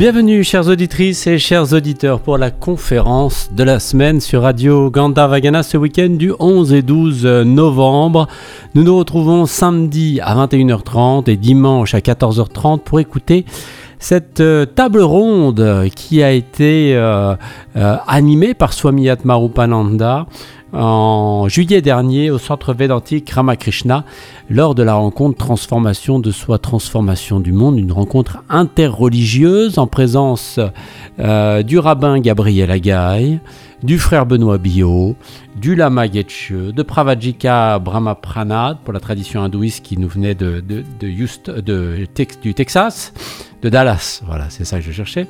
Bienvenue chères auditrices et chers auditeurs pour la conférence de la semaine sur Radio Gandavagana ce week-end du 11 et 12 novembre. Nous nous retrouvons samedi à 21h30 et dimanche à 14h30 pour écouter cette euh, table ronde qui a été euh, euh, animée par Swami Atmarupananda en juillet dernier au centre védantique Ramakrishna lors de la rencontre Transformation de soi, transformation du monde, une rencontre interreligieuse en présence euh, du rabbin Gabriel Agaï, du frère Benoît Bio, du lama Getche, de Pravajika Brahmapranad pour la tradition hindouiste qui nous venait de, du Texas, de Dallas, voilà, c'est ça que je cherchais.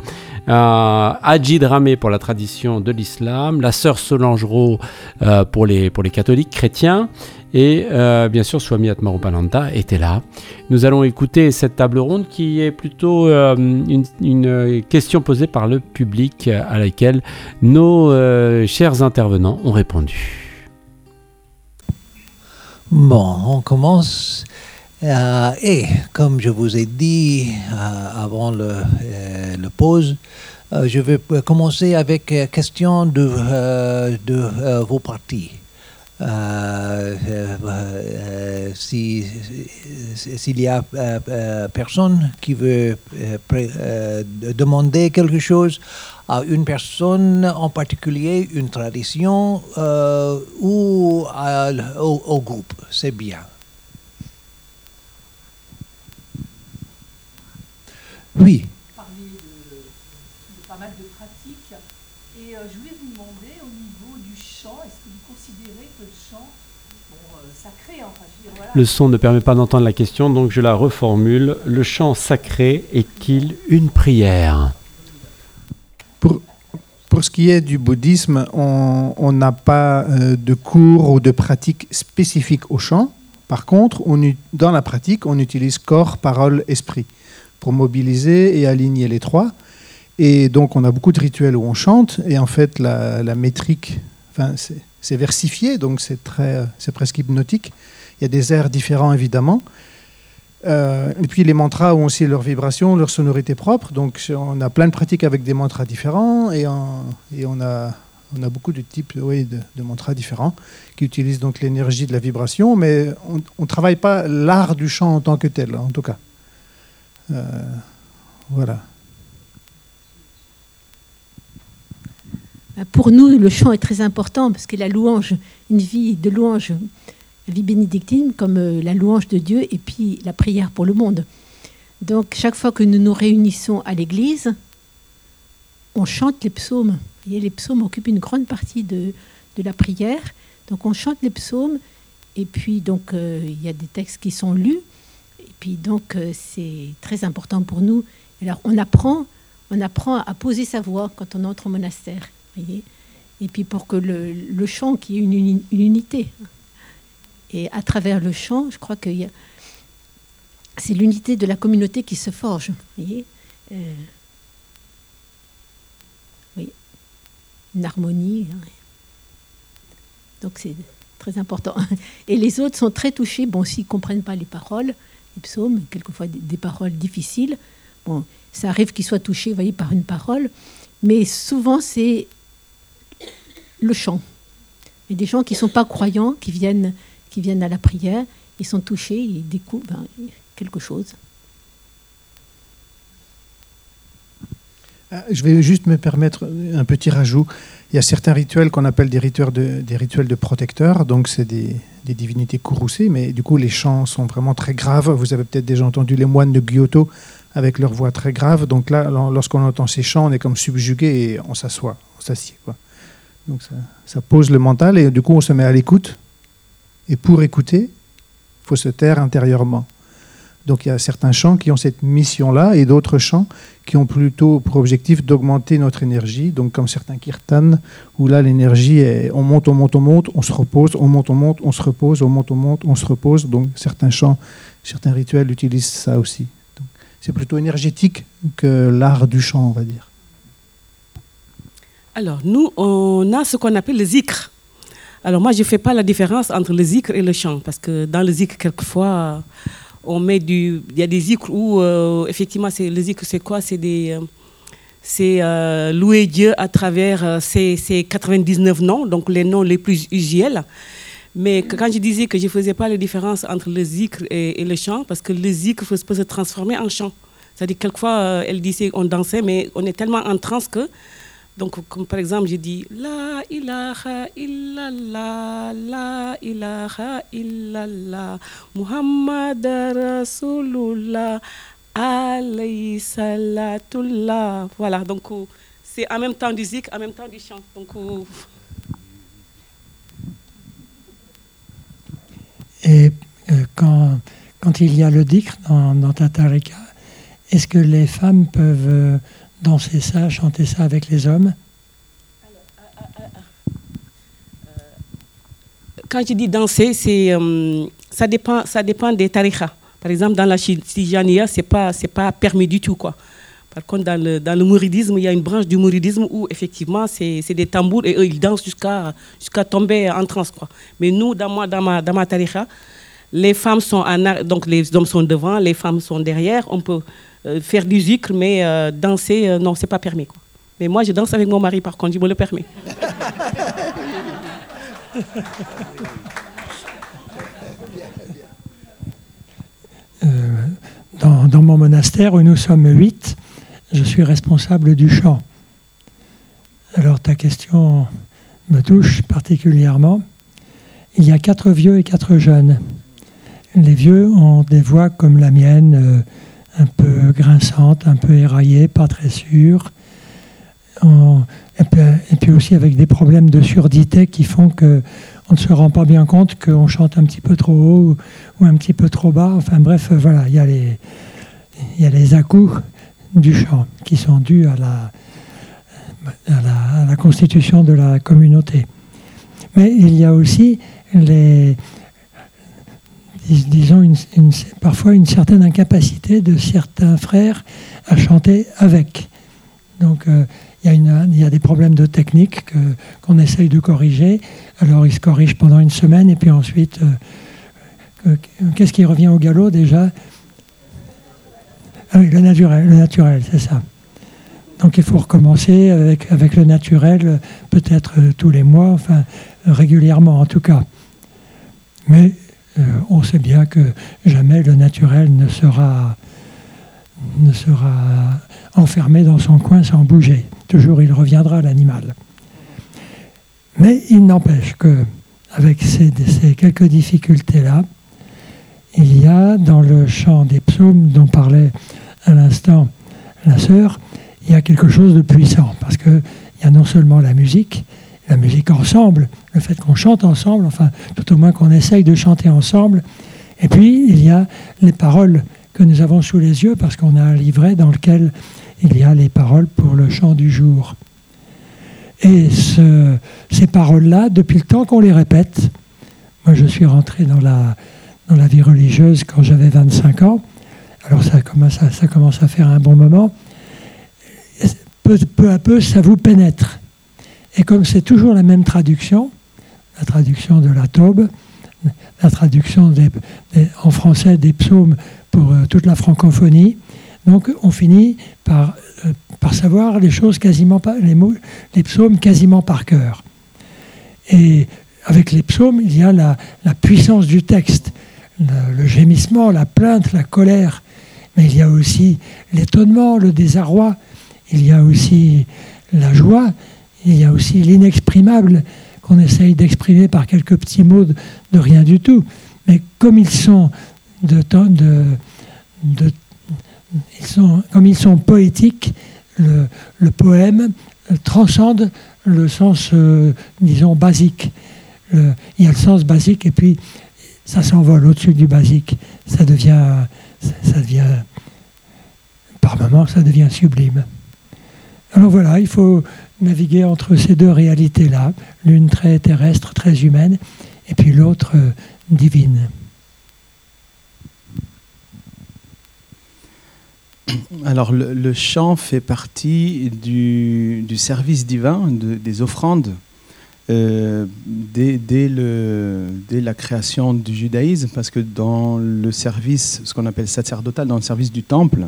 Euh, Ajid Ramé pour la tradition de l'islam, la sœur Solange euh, pour, les, pour les catholiques chrétiens, et euh, bien sûr, Swami Atmarupananda était là. Nous allons écouter cette table ronde qui est plutôt euh, une, question posée par le public à laquelle nos chers intervenants ont répondu. Bon, on commence. Et comme je vous ai dit avant le, le pause, je vais commencer avec la question de, vos partis. Euh, euh, euh, si s'il y a personne qui veut demander quelque chose à une personne en particulier, une tradition ou au, groupe, c'est bien. Oui. Le son ne permet pas d'entendre la question, donc je la reformule. Le chant sacré est-il une prière? Pour, pour, ce qui est du bouddhisme, on n'a pas euh, de cours ou de pratique spécifique au chant. Par contre, on, dans la pratique, on utilise corps, parole, esprit pour mobiliser et aligner les trois. Et donc, on a beaucoup de rituels où on chante. Et en fait, la, métrique, enfin, c'est versifié, donc c'est presque hypnotique. Il y a des airs différents, évidemment. Euh, et puis les mantras ont aussi leur vibration, leur sonorité propre. Donc on a plein de pratiques avec des mantras différents et, on, a, beaucoup de types de, mantras différents qui utilisent donc l'énergie de la vibration, mais on ne travaille pas l'art du chant en tant que tel, en tout cas. Euh, voilà. Pour nous, le chant est très important parce que la louange, une vie de louange vie bénédictine comme euh, la louange de Dieu et puis la prière pour le monde. Donc chaque fois que nous nous réunissons à l'église, on chante les psaumes. Et les psaumes occupent une grande partie de, de la prière. Donc on chante les psaumes et puis donc euh, il y a des textes qui sont lus. Puis donc euh, c'est très important pour nous. Alors on apprend, on apprend à poser sa voix quand on entre au monastère. Et puis pour que le, le chant qui est une, une unité. Et à travers le chant, je crois que c'est l'unité de la communauté qui se forge. Euh, oui, une harmonie. Hein. Donc c'est très important. Et les autres sont très touchés. Bon, s'ils ne comprennent pas les paroles, les psaumes, quelquefois des, paroles difficiles, bon, ça arrive qu'ils soient touchés, voyez, par une parole. Mais souvent, c'est le chant. Et des gens qui ne sont pas croyants, qui viennent qui viennent à la prière, ils sont touchés, ils découvrent ben, quelque chose. Euh, je vais juste me permettre un petit rajout. Il y a certains rituels qu'on appelle des rituels de, des rituels de protecteurs, donc c'est des, divinités courroucées, mais du coup les chants sont vraiment très graves. Vous avez peut-être déjà entendu les moines de Kyoto avec leur voix très grave. Donc là, lorsqu'on entend ces chants, on est comme subjugué et on s'assoit, on s'assied. Donc ça, ça, pose le mental et du coup on se met à l'écoute et pour écouter, il faut se taire intérieurement. Donc il y a certains chants qui ont cette mission-là et d'autres chants qui ont plutôt pour objectif d'augmenter notre énergie. Donc comme certains kirtans, où là l'énergie est on monte, on monte, on monte, on se repose, on monte, on monte, on se repose, on monte, on monte, on se repose. Donc certains chants, certains rituels utilisent ça aussi. C'est plutôt énergétique que l'art du chant, on va dire. Alors nous, on a ce qu'on appelle le zikr. Alors moi, je ne fais pas la différence entre le zikr et le chant, parce que dans le zikr, quelquefois, on met du... Il y a des zikr où, euh, effectivement, c'est, le zikr, c'est quoi? C'est des... Euh, c'est euh, louer Dieu à travers euh, ces, 99 noms, donc les noms les plus usuels. Mais quand je disais que je ne faisais pas la différence entre le zikr et, le chant, parce que le zikr peut, se transformer en chant. C'est-à-dire, quelquefois, elle disait on dansait, mais on est tellement en transe que. Donc, comme par exemple, j'ai dit La ilaha illallah, la ilaha illallah, Muhammad Rasulullah. Alayhi salatullah. Voilà, donc euh, c'est en même temps du zik, en même temps du chant. Donc, euh, Et euh, quand, quand il y a le dhikr dans, dans ta est-ce que les femmes peuvent danser ça, chanter ça avec les hommes Quand je dis danser, c'est, ça, dépend, ça dépend des tarikhas. Par exemple, dans la Tijaniya, ce n'est pas, pas permis du tout. Quoi. Par contre, dans le, dans le mouridisme, il y a une branche du mouridisme où, effectivement, c'est des tambours et eux, ils dansent jusqu'à jusqu'à tomber en transe. Quoi. Mais nous, dans, moi, dans, ma, dans ma tariqa, les femmes sont en donc les hommes sont devant, les femmes sont derrière. On peut euh, faire du zikr, mais euh, danser, euh, non, ce n'est pas permis. Mais moi, je danse avec mon mari, par contre, je me le permets. Euh, dans, mon monastère où nous sommes huit, je suis responsable du chant. Alors ta question me touche particulièrement. Il y a quatre vieux et quatre jeunes. Les vieux ont des voix comme la mienne, euh, un peu grinçantes, un peu éraillées, pas très sûres. et, puis, aussi avec des problèmes de surdité qui font que on ne se rend pas bien compte qu'on chante un petit peu trop haut ou, un petit peu trop bas. Enfin bref, voilà, il y a les, y a les du chant qui sont dus à la, à la, constitution de la communauté. Mais il y a aussi les, disons, parfois une certaine incapacité de certains frères à chanter avec. Donc, euh, il y, a des problèmes de technique qu'on essaye de corriger. Alors ils se corrigent pendant une semaine et puis ensuite, euh, qu'est-ce qui revient au galop déjà? Ah oui, le naturel, le naturel, c'est ça. Donc il faut recommencer avec, avec le naturel, peut-être euh, tous les mois, enfin régulièrement en tout cas. Mais euh, on sait bien que jamais le naturel ne sera, enfermé dans son coin sans bouger. Toujours il reviendra l'animal. Mais il n'empêche que, avec ces, quelques difficultés-là, il y a dans le chant des psaumes dont parlait à l'instant la sœur, il y a quelque chose de puissant, parce qu'il y a non seulement la musique, la musique ensemble, le fait qu'on chante ensemble, enfin tout au moins qu'on essaye de chanter ensemble, et puis il y a les paroles que nous avons sous les yeux, parce qu'on a un livret dans lequel il y a les paroles pour le chant du jour. Et ces paroles-là, depuis le temps qu'on les répète, moi je suis rentré dans la, vie religieuse quand j'avais 25 ans, alors ça commence, à, faire un bon moment, peu à peu ça vous pénètre. Et comme c'est toujours la même traduction, la traduction de la Taube, la traduction en français des psaumes pour euh, toute la francophonie, donc on finit par, euh, savoir les choses quasiment pas, les psaumes quasiment par cœur. Et avec les psaumes, il y a la, puissance du texte, le, gémissement, la plainte, la colère, mais il y a aussi l'étonnement, le désarroi, il y a aussi la joie, il y a aussi l'inexprimable qu'on essaye d'exprimer par quelques petits mots de, rien du tout. Mais comme ils sont de, de, de sont, comme ils sont poétiques, le, poème transcende le sens, euh, disons, basique. il y a le sens basique et puis ça s'envole au-dessus du basique. Ça devient, ça, devient, par moments, ça devient sublime. Alors voilà, il faut naviguer entre ces deux réalités-là, l'une très terrestre, très humaine, et puis l'autre euh, divine. Alors, le, chant fait partie du, service divin, des offrandes, euh, dès, dès, la création du judaïsme, parce que dans le service, ce qu'on appelle sacerdotal, dans le service du temple,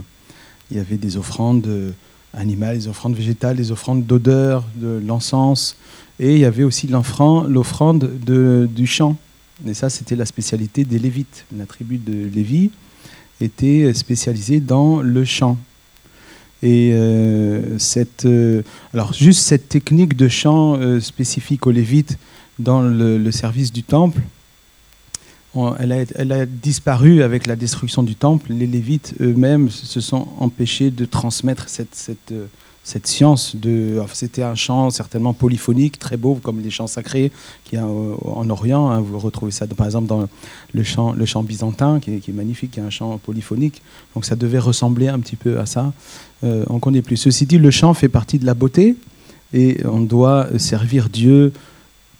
il y avait des offrandes animales, les offrandes végétales, les offrandes d'odeur, de l'encens. Et il y avait aussi l'offrande du chant. Et ça, c'était la spécialité des Lévites. La tribu de Lévi était spécialisée dans le chant. Et euh, cette, euh, alors juste cette technique de chant euh, spécifique aux Lévites dans le, service du temple, elle, a, disparu avec la destruction du temple. Les Lévites eux-mêmes se sont empêchés de transmettre cette, cette science. C'était un chant certainement polyphonique, très beau, comme les chants sacrés qui a en Orient. Hein. vous retrouvez ça par exemple dans le chant, byzantin, qui est, qui est, magnifique, qui est un chant polyphonique. Donc ça devait ressembler un petit peu à ça. Euh, on connaît plus. Ceci dit, le chant fait partie de la beauté et on doit servir Dieu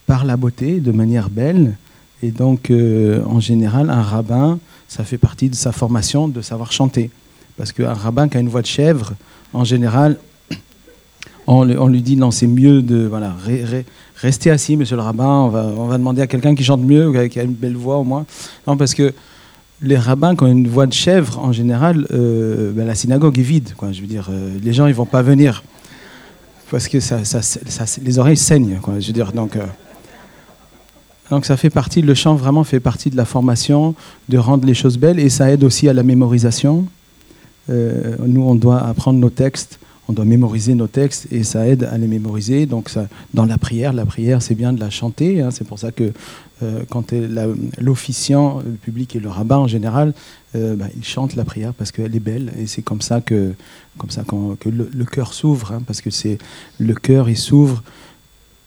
par la beauté, de manière belle. Et donc, euh, en général, un rabbin, ça fait partie de sa formation de savoir chanter. Parce qu'un rabbin qui a une voix de chèvre, en général, on, lui dit non, c'est mieux de voilà, rester assis, monsieur le rabbin. On va, on va demander à quelqu'un qui chante mieux, qui a une belle voix au moins. Non, parce que les rabbins qui ont une voix de chèvre, en général, euh, ben, la synagogue est vide. Quoi. Je veux dire, euh, les gens ils vont pas venir parce que ça, les oreilles saignent. Quoi. Je veux dire, donc. Euh, donc ça fait partie, le chant vraiment fait partie de la formation, de rendre les choses belles, et ça aide aussi à la mémorisation. nous, on doit apprendre nos textes on doit mémoriser nos textes et ça aide à les mémoriser. Donc dans la prière, la prière c'est bien de la chanter. Hein. c'est pour ça que euh, quand l'officiant, public et le rabbin en général, euh, bah, ils chantent la prière parce qu'elle est belle et c'est comme ça que, comme ça que le, cœur s'ouvre, hein, parce que c'est le cœur il s'ouvre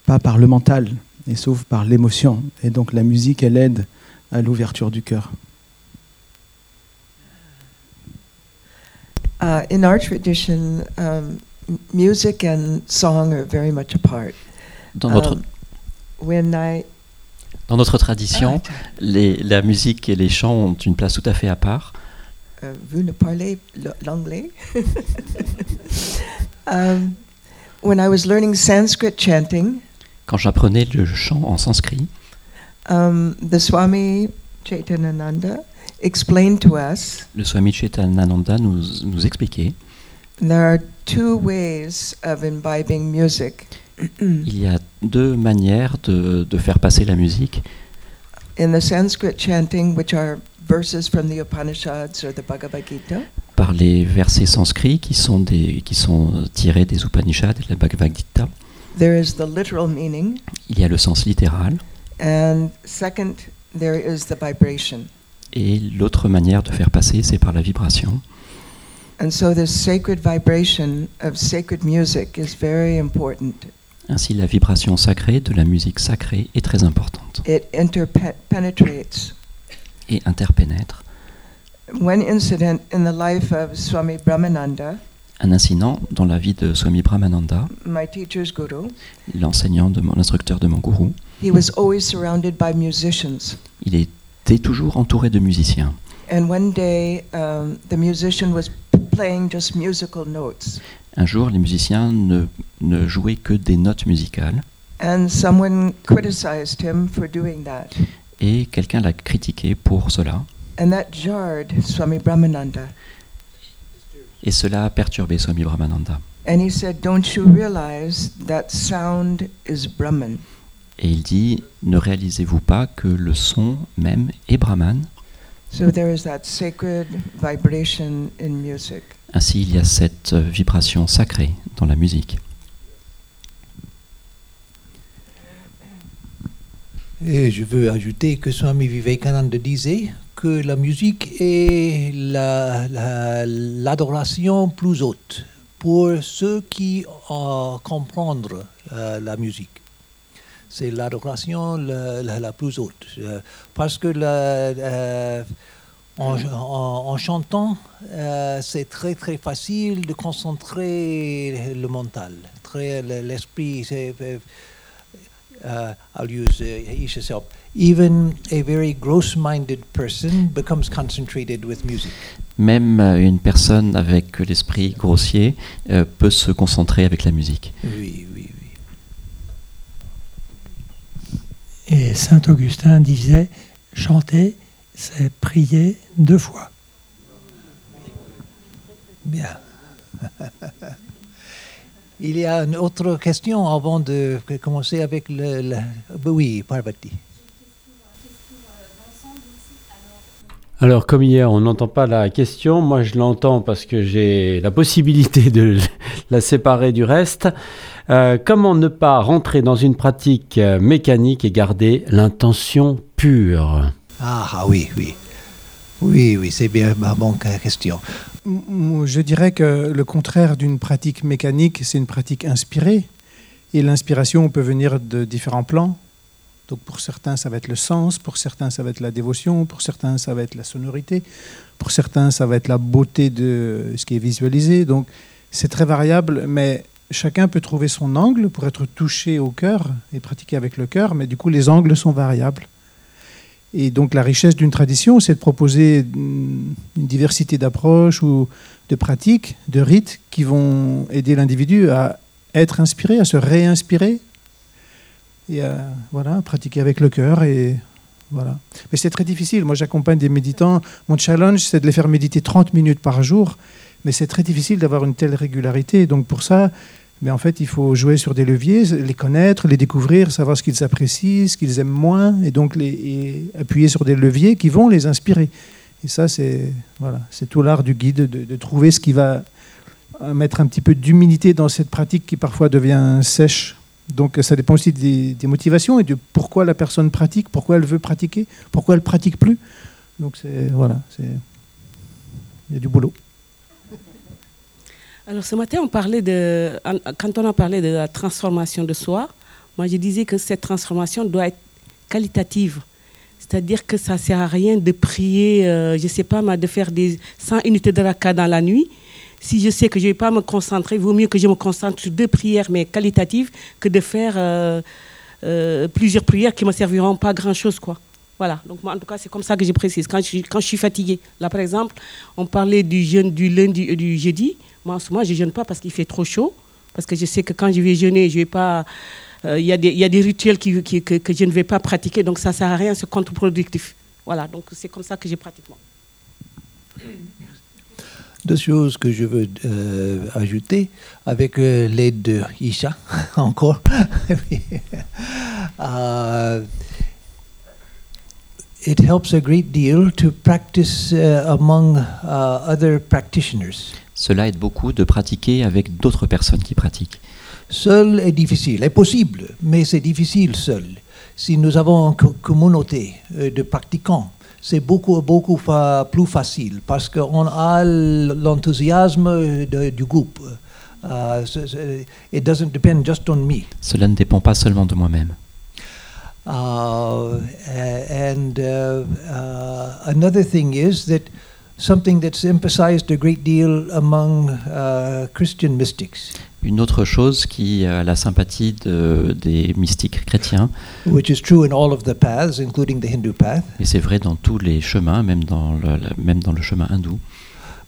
pas par le mental, il s'ouvre par l'émotion. Et donc la musique elle aide à l'ouverture du cœur. Uh, in our tradition, um, music and song are very much apart. Dans notre, um, when I, dans notre tradition, les, la musique et les chants ont une place tout à fait à part. Uh, vous ne parlez l'anglais? um, when I was learning Sanskrit chanting, quand j'apprenais le chant en sanskrit, um, the Swami Chaitananda explained to us le Swami Chetanananda nous, nous expliquait there are two ways of imbibing music. il y a deux manières de, de faire passer la musique. In the Sanskrit chanting, which are verses from the Upanishads or the Bhagavad Gita, par les versets sanscrits qui sont, des, qui sont tirés des Upanishads et de la Bhagavad Gita. There is the literal meaning. Il y a le sens littéral. And second, there is the vibration. Et l'autre manière de faire passer, c'est par la vibration. And so this sacred vibration of sacred music is very important. Ainsi, la vibration sacrée de la musique sacrée est très importante. It interpenetrates. Et interpénètre. One incident in the life of Swami Brahmananda. Un incident dans la vie de Swami Brahmananda. My teacher's guru. L'enseignant de mon instructeur de mon gourou. He was always surrounded by musicians. Il était toujours entouré de musiciens. And one day, um, the musician was playing just musical notes. Un jour, les musiciens ne, ne jouaient que des notes musicales. And someone criticized him for doing that. Et quelqu'un l'a critiqué pour cela. And that jarred Swami Brahmananda. Et cela a perturbé Swami Brahmananda. And he said, "Don't you realize that sound is Brahman?" Et il dit, ne réalisez-vous pas que le son même est Brahman? Ainsi, il y a cette vibration sacrée dans la musique. Et je veux ajouter que Swami Vivekananda disait que la musique est l'adoration plus haute pour ceux qui euh, comprennent euh, la musique c'est l'adoration la, plus haute. Euh, parce que euh, en, chantant, euh, c'est très très facile de concentrer le mental. Très, l'esprit, I'll use uh, Even a very gross-minded person becomes concentrated with music. Même une personne avec l'esprit grossier peut se concentrer avec la musique. Oui, oui. Et Saint Augustin disait, chanter, c'est prier deux fois. Bien. Il y a une autre question avant de commencer avec le. le- oui, Parvati. Alors, comme hier, on n'entend pas la question. Moi, je l'entends parce que j'ai la possibilité de la séparer du reste. Euh, comment ne pas rentrer dans une pratique euh, mécanique et garder l'intention pure? Ah, ah, oui, oui. Oui, oui, c'est bien ma bonne question. Je dirais que le contraire d'une pratique mécanique, c'est une pratique inspirée. Et l'inspiration peut venir de différents plans. Donc pour certains, ça va être le sens, pour certains, ça va être la dévotion, pour certains, ça va être la sonorité, pour certains, ça va être la beauté de ce qui est visualisé. Donc c'est très variable, mais chacun peut trouver son angle pour être touché au cœur et pratiquer avec le cœur, mais du coup, les angles sont variables. Et donc la richesse d'une tradition, c'est de proposer une diversité d'approches ou de pratiques, de rites qui vont aider l'individu à être inspiré, à se réinspirer et à voilà, pratiquer avec le cœur. Et voilà. Mais c'est très difficile. Moi, j'accompagne des méditants. Mon challenge, c'est de les faire méditer 30 minutes par jour. Mais c'est très difficile d'avoir une telle régularité. Donc pour ça, mais en fait, il faut jouer sur des leviers, les connaître, les découvrir, savoir ce qu'ils apprécient, ce qu'ils aiment moins, et donc appuyer sur des leviers qui vont les inspirer. Et ça, c'est tout l'art du guide de, trouver ce qui va mettre un petit peu d'humilité dans cette pratique qui parfois devient sèche. Donc ça dépend aussi des, motivations et de pourquoi la personne pratique, pourquoi elle veut pratiquer, pourquoi elle pratique plus. Donc voilà, c'est il y a du boulot. Alors ce matin, on parlait de, quand on a parlé de la transformation de soi, moi je disais que cette transformation doit être qualitative. C'est-à-dire que ça ne sert à rien de prier, euh, je ne sais pas, de faire des 100 unités de raka dans la nuit. Si je sais que je ne vais pas me concentrer, il vaut mieux que je me concentre sur deux prières, mais qualitatives, que de faire euh, euh, plusieurs prières qui ne me serviront pas à grand-chose. quoi. Voilà, donc moi, en tout cas, c'est comme ça que je précise. Quand je, quand je suis fatiguée, là par exemple, on parlait du jeûne du lundi et du jeudi. Moi, en ce moment, je ne jeûne pas parce qu'il fait trop chaud. Parce que je sais que quand je vais jeûner, je vais pas. euh, Il y, des- il y a des rituels qui, que, que je ne vais pas pratiquer, donc ça ne sert à rien, c'est contre-productif. Voilà, donc c'est comme ça que je pratique. moi. Deux choses que je veux euh, ajouter avec euh, l'aide de Isha, encore. Uh, it helps a great deal to practice uh, among uh, other practitioners. Cela aide beaucoup de pratiquer avec d'autres personnes qui pratiquent. Seul est difficile, est possible, mais c'est difficile seul. Si nous avons une co- communauté euh, de pratiquants, c'est beaucoup, beaucoup fa- plus facile parce qu'on a l'enthousiasme du groupe. Uh, so- so it doesn't depend just on me. Cela ne dépend pas seulement de moi-même. Uh, and uh, uh, another thing is that something that's emphasized a great deal among uh, Christian mystics, Une autre chose qui a la sympathie de- des mystiques chrétiens, which is true in all of the paths, including the Hindu path, et c'est vrai dans tous les chemins, même dans le, le- même dans le chemin hindou,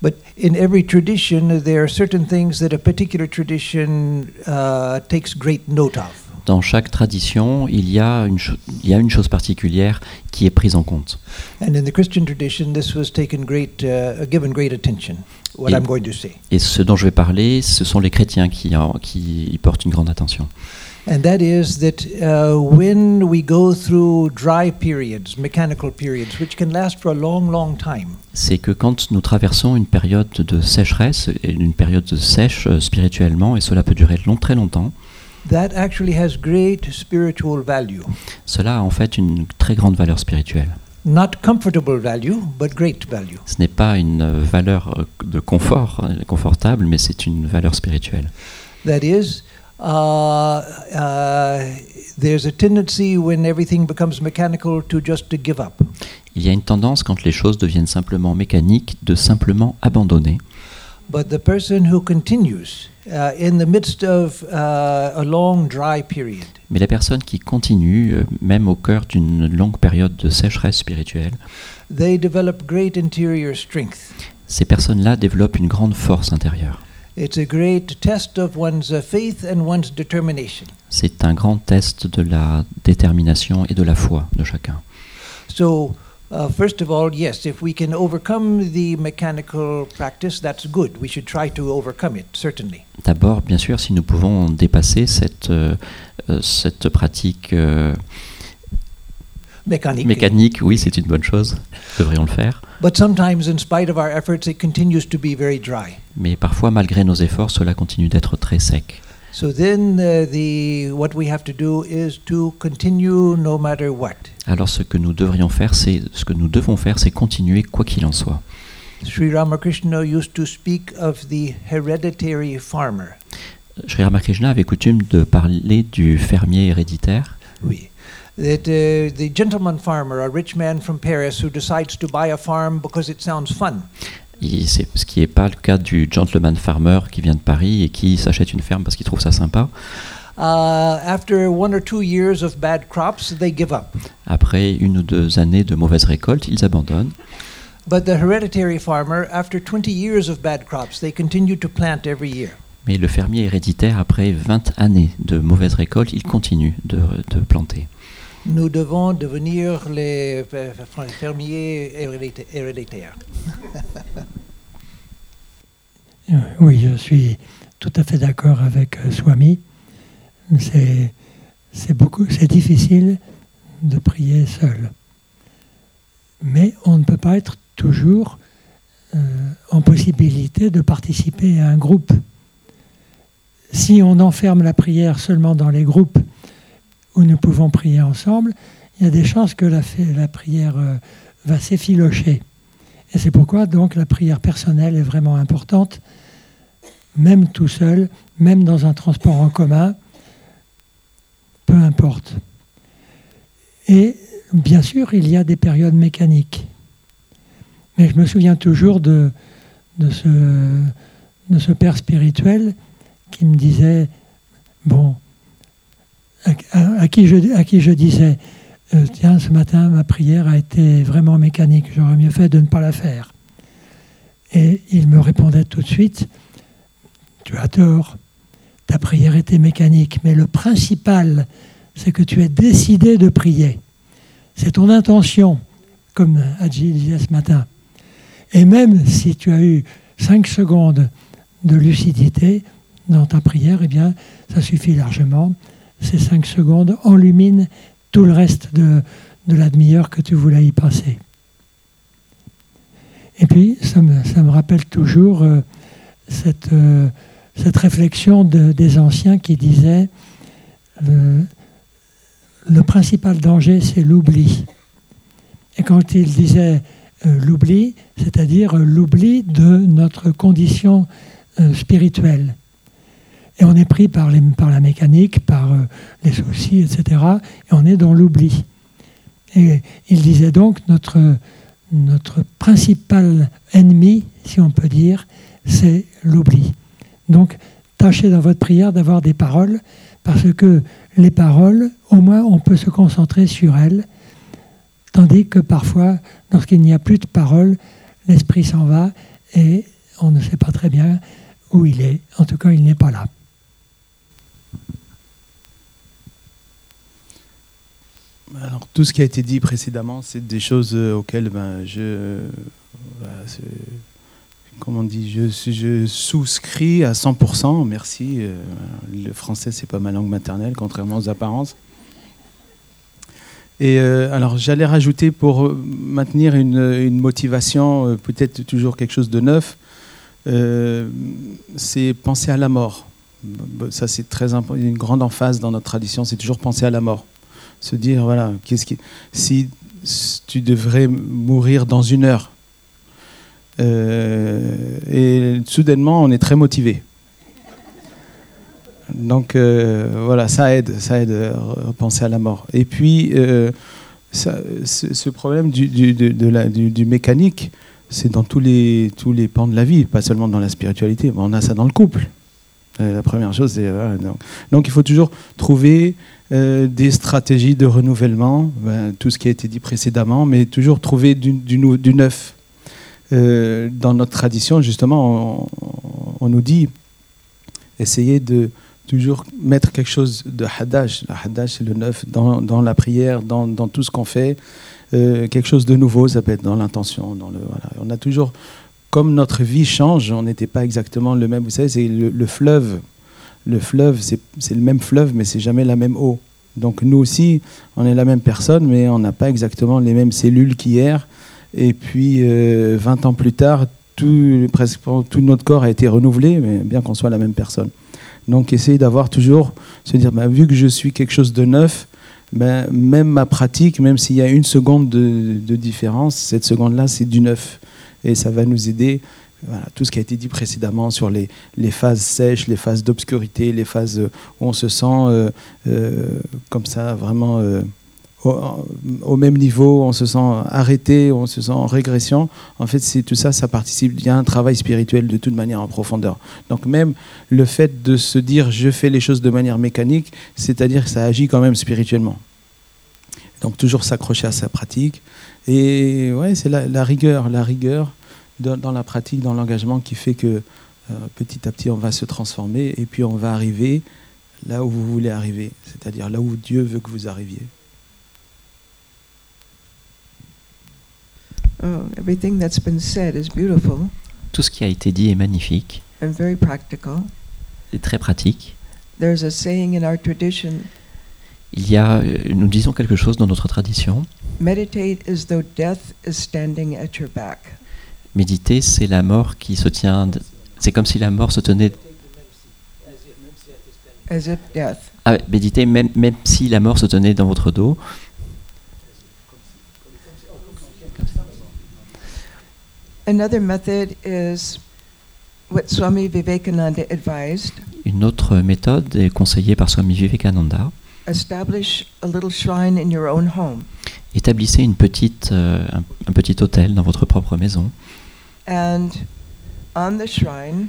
but in every tradition, there are certain things that a particular tradition uh, takes great note of. Dans chaque tradition, il y, a une cho- il y a une chose particulière qui est prise en compte. And in the Christian tradition, this was taken great, uh, given great attention. What Et- ce dont je vais parler, ce sont les chrétiens qui, en- qui y portent une grande attention. And that is that uh, when we go through dry periods, mechanical periods, which can last for a long, long time, C'est que quand nous traversons une période de sécheresse, et une période de sèche euh, spirituellement, et cela peut durer long, très longtemps, that actually has great spiritual value. cela a en fait une très grande valeur spirituelle. Not comfortable value, but great value. Ce n'est pas une valeur euh, de confort, euh, confortable, mais c'est une valeur spirituelle. That is, uh, uh, there's a tendency when everything becomes mechanical to just to give up. Il y a une tendance, quand les choses deviennent simplement mécaniques, de simplement abandonner. But the person who continues uh, in the midst of uh, a long dry period Mais la personne qui continue, euh, même au cœur d'une longue période de sécheresse spirituelle, they develop great interior strength. ces personnes-là développent une grande force intérieure. It's a great test of one's faith and one's determination. C'est un grand test de la détermination et de la foi de chacun. So, Uh, first of all, yes, if we can overcome the mechanical practice, that's good. We should try to overcome it, certainly. D'abord, bien sûr, si nous pouvons dépasser cette, euh, euh, cette pratique euh, mécanique, oui, c'est une bonne chose. Devrions le faire. But sometimes, in spite of our efforts, it continues to be very dry. Mais parfois, malgré nos efforts, cela continue d'être très sec. So then, uh, the what we have to do is to continue no matter what. Alors, ce que nous devrions faire, c'est ce que nous devons faire, c'est continuer quoi qu'il en soit. Sri Ramakrishna used to speak of the hereditary farmer. Sri Ramakrishna avait coutume de parler du fermier héréditaire. Oui. That uh, the gentleman farmer, a rich man from Paris, who decides to buy a farm because it sounds fun. C'est ce qui n'est pas le cas du gentleman farmer qui vient de Paris et qui s'achète une ferme parce qu'il trouve ça sympa. Uh, up. Après une ou deux années de mauvaises récoltes, ils abandonnent. But the hereditary farmer, after 20 years of bad crops, they continue to plant every year. Mais le fermier héréditaire, après 20 années de mauvaises récoltes, il continue de, de planter. Nous devons devenir les fermiers hérédita- héréditaires. Euh, Oui, je suis tout à fait d'accord avec euh, Swami. C'est c'est beaucoup, c'est difficile de prier seul. Mais on ne peut pas être toujours euh, en possibilité de participer à un groupe. Si on enferme la prière seulement dans les groupes où nous pouvons prier ensemble, il y a des chances que la, prière euh, va s'effilocher. Et c'est pourquoi donc la prière personnelle est vraiment importante, même tout seul, même dans un transport en commun, peu importe. Et bien sûr, il y a des périodes mécaniques. Mais je me souviens toujours de ce père spirituel qui me disait, bon, à, qui, je, disais, euh, tiens, ce matin, ma prière a été vraiment mécanique, j'aurais mieux fait de ne pas la faire. Et il me répondait tout de suite, tu as tort, ta prière était mécanique, mais le principal, c'est que tu as décidé de prier. C'est ton intention, comme Adji disait ce matin. Et même si tu as eu cinq secondes de lucidité dans ta prière, eh bien, ça suffit largement. Ces cinq secondes enluminent tout le reste de, de la demi-heure que tu voulais y passer. Et puis, ça me, rappelle toujours euh, cette, euh, cette réflexion de- des anciens qui disaient euh, le principal danger, c'est l'oubli. Et quand ils disaient l'oubli, c'est-à-dire l'oubli de notre condition spirituelle. Et on est pris par, la mécanique, par euh, les soucis, etc. Et on est dans l'oubli. Et il disait donc notre, notre principal ennemi, si on peut dire, c'est l'oubli. Donc, tâchez dans votre prière d'avoir des paroles, parce que les paroles, au moins, on peut se concentrer sur elles, tandis que parfois, lorsqu'il n'y a plus de paroles, l'esprit s'en va et on ne sait pas très bien où il est. En tout cas, il n'est pas là. Alors, tout ce qui a été dit précédemment, c'est des choses euh, auxquelles ben, je. comment on dit je, souscris à 100%. Merci. euh, le français, c'est pas ma langue maternelle, contrairement aux apparences. Et euh, alors, j'allais rajouter pour maintenir une, motivation, peut-être toujours quelque chose de neuf, c'est penser à la mort. Ça, c'est très. Une grande emphase dans notre tradition, c'est toujours penser à la mort se dire voilà qu'est-ce qui si tu devrais mourir dans une heure. Euh, et soudainement on est très motivé. Donc euh, voilà ça aide ça aide à repenser à la mort. Et puis euh, ce, problème du, du, du- mécanique c'est dans tous les tous les pans de la vie pas seulement dans la spiritualité on a ça dans le couple. Euh, la première chose c'est voilà, donc, il faut toujours trouver euh, des stratégies de renouvellement, ben, tout ce qui a été dit précédemment, mais toujours trouver du, neuf. Euh, dans notre tradition, justement, on, nous dit essayer de toujours mettre quelque chose de hadash. Le hadash, c'est le neuf dans, la prière, dans, tout ce qu'on fait. Euh, quelque chose de nouveau, ça peut être dans l'intention. Voilà. On a toujours, comme notre vie change, on n'était pas exactement le même. Vous savez, c'est le, le fleuve. Le fleuve, c'est le même fleuve, mais c'est jamais la même eau. Donc nous aussi, on est la même personne, mais on n'a pas exactement les mêmes cellules qu'hier. Et puis, euh, 20 ans plus tard, tout, presque tout notre corps a été renouvelé, mais bien qu'on soit la même personne. Donc, essayer d'avoir toujours, se dire, bah, vu que je suis quelque chose de neuf, ben, même ma pratique, même s'il y a une seconde de, de différence, cette seconde-là, c'est du neuf. Et ça va nous aider. Tout ce qui a été dit précédemment sur les, les phases sèches, les phases d'obscurité, les phases euh, où on se sent euh, euh, comme ça, vraiment au, même niveau, on se sent arrêté, on se sent en régression. En fait, c'est tout ça, ça participe. Il y a un travail spirituel de toute manière en profondeur. Donc même le fait de se dire je fais les choses de manière mécanique, c'est-à-dire que ça agit quand même spirituellement. Donc toujours s'accrocher à sa pratique. Et ouais, c'est la rigueur, la rigueur dans, dans la pratique, dans l'engagement qui fait que euh, petit à petit on va se transformer et puis on va arriver là où vous voulez arriver, c'est-à-dire là où Dieu veut que vous arriviez. Oh, everything that's been said is beautiful Tout ce qui a été dit est magnifique and very practical. et très pratique. There's a saying in our tradition Il y a, euh, nous disons quelque chose dans notre tradition. meditate as though death is standing at your back. Méditer, c'est la mort qui se tient. C'est comme si la mort se tenait. Ah, méditer, même, même si la mort se tenait dans votre dos. Another method is what Swami Vivekananda advised Une autre méthode est conseillée par Swami Vivekananda. establish a little shrine in your own home Établissez une petite, euh, un, un petit hôtel dans votre propre maison. And on the shrine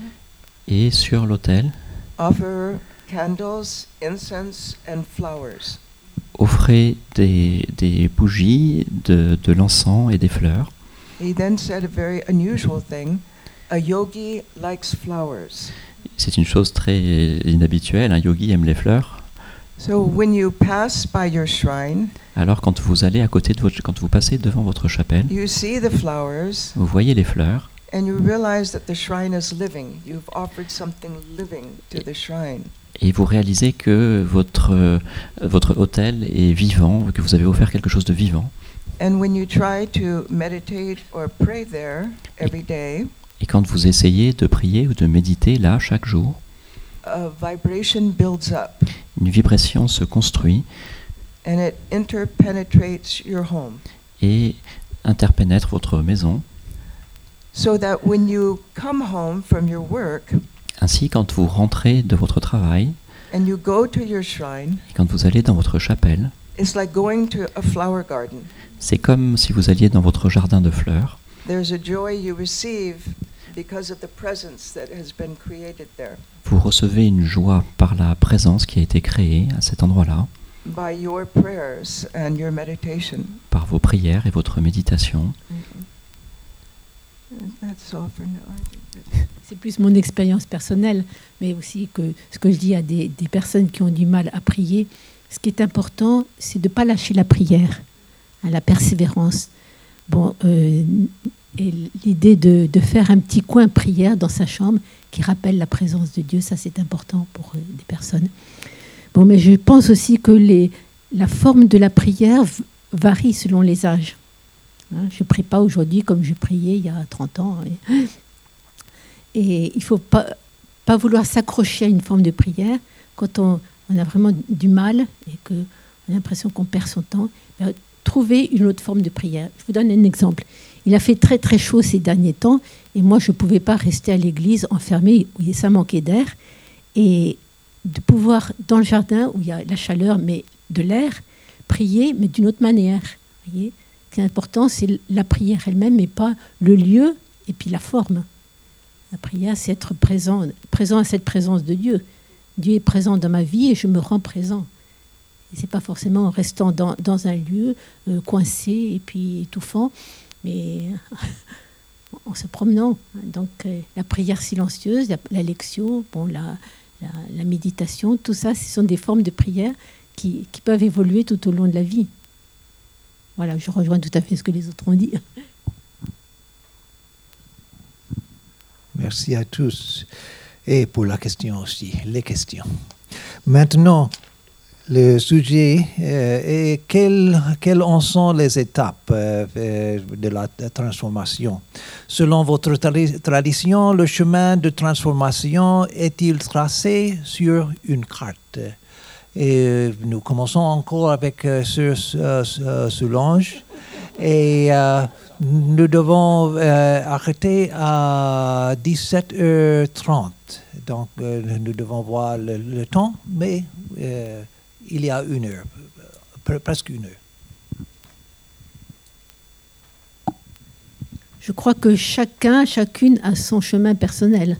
Et sur l'hôtel, offer candles, incense, and flowers. offrez des, des bougies, de, de l'encens et des fleurs. He then said a very unusual thing a yogi likes flowers. C'est une chose très inhabituelle. Un yogi aime les fleurs. So when you pass by your shrine, Alors quand vous allez à côté de votre, quand vous passez devant votre chapelle, you see the flowers vous voyez les fleurs and you realize that the shrine is living. You've offered something living to the shrine. et vous réalisez que votre, euh, votre hôtel est vivant, que vous avez offert quelque chose de vivant. And when you try to meditate or pray there every day, Et quand vous essayez de prier ou de méditer là chaque jour, a vibration builds up une vibration se construit and it interpenetrates your home. et interpénètre votre maison. So that when you come home from your work Ainsi, quand vous rentrez de votre travail and you go to your shrine, et quand vous allez dans votre chapelle, it's like going to a flower garden. c'est comme si vous alliez dans votre jardin de fleurs. There's a joy you receive because of the presence that has been created there Vous recevez une joie par la présence qui a été créée à cet endroit-là, by your prayers and your meditation. par vos prières et votre méditation. That's all for now. I think that- C'est plus mon expérience personnelle, mais aussi que ce que je dis à des, des personnes qui ont du mal à prier. Ce qui est important, c'est de ne pas lâcher la prière, la persévérance. Bon, euh, et l'idée de, faire un petit coin prière dans sa chambre qui rappelle la présence de Dieu, ça c'est important pour euh, des personnes. Bon, mais je pense aussi que la forme de la prière varie selon les âges. Hein, je ne prie pas aujourd'hui comme je priais il y a 30 ans. Et, et il ne faut pas, pas vouloir s'accrocher à une forme de prière quand on, on a vraiment du mal et qu'on a l'impression qu'on perd son temps. ben, trouver une autre forme de prière. Je vous donne un exemple. Il a fait très très chaud ces derniers temps et moi je ne pouvais pas rester à l'église enfermée ça manquait d'air et de pouvoir dans le jardin où il y a la chaleur mais de l'air prier mais d'une autre manière. Ce qui est important c'est la prière elle-même mais pas le lieu et puis la forme. La prière, c'est être présent, présent à cette présence de Dieu. Dieu est présent dans ma vie et je me rends présent. Ce n'est pas forcément en restant dans, dans un lieu euh, coincé et puis étouffant, en se promenant. Donc euh, la prière silencieuse, la, la lecture, bon, la, la, la méditation, tout ça, ce sont des formes de prière qui, qui peuvent évoluer tout au long de la vie. Voilà, je rejoins tout à fait ce que les autres ont dit. Merci à tous. Et pour la question aussi, les questions. Maintenant, le sujet euh, est quelles, en sont les étapes euh, de la transformation? Selon votre tra- tradition, le chemin de transformation est-il tracé sur une carte? Et nous commençons encore avec euh, Solange. Et euh, nous devons euh, arrêter à 17h30. Donc, nous devons voir le, le temps, mais il y a une heure, pre- presque une heure. Je crois que chacun, chacune a son chemin personnel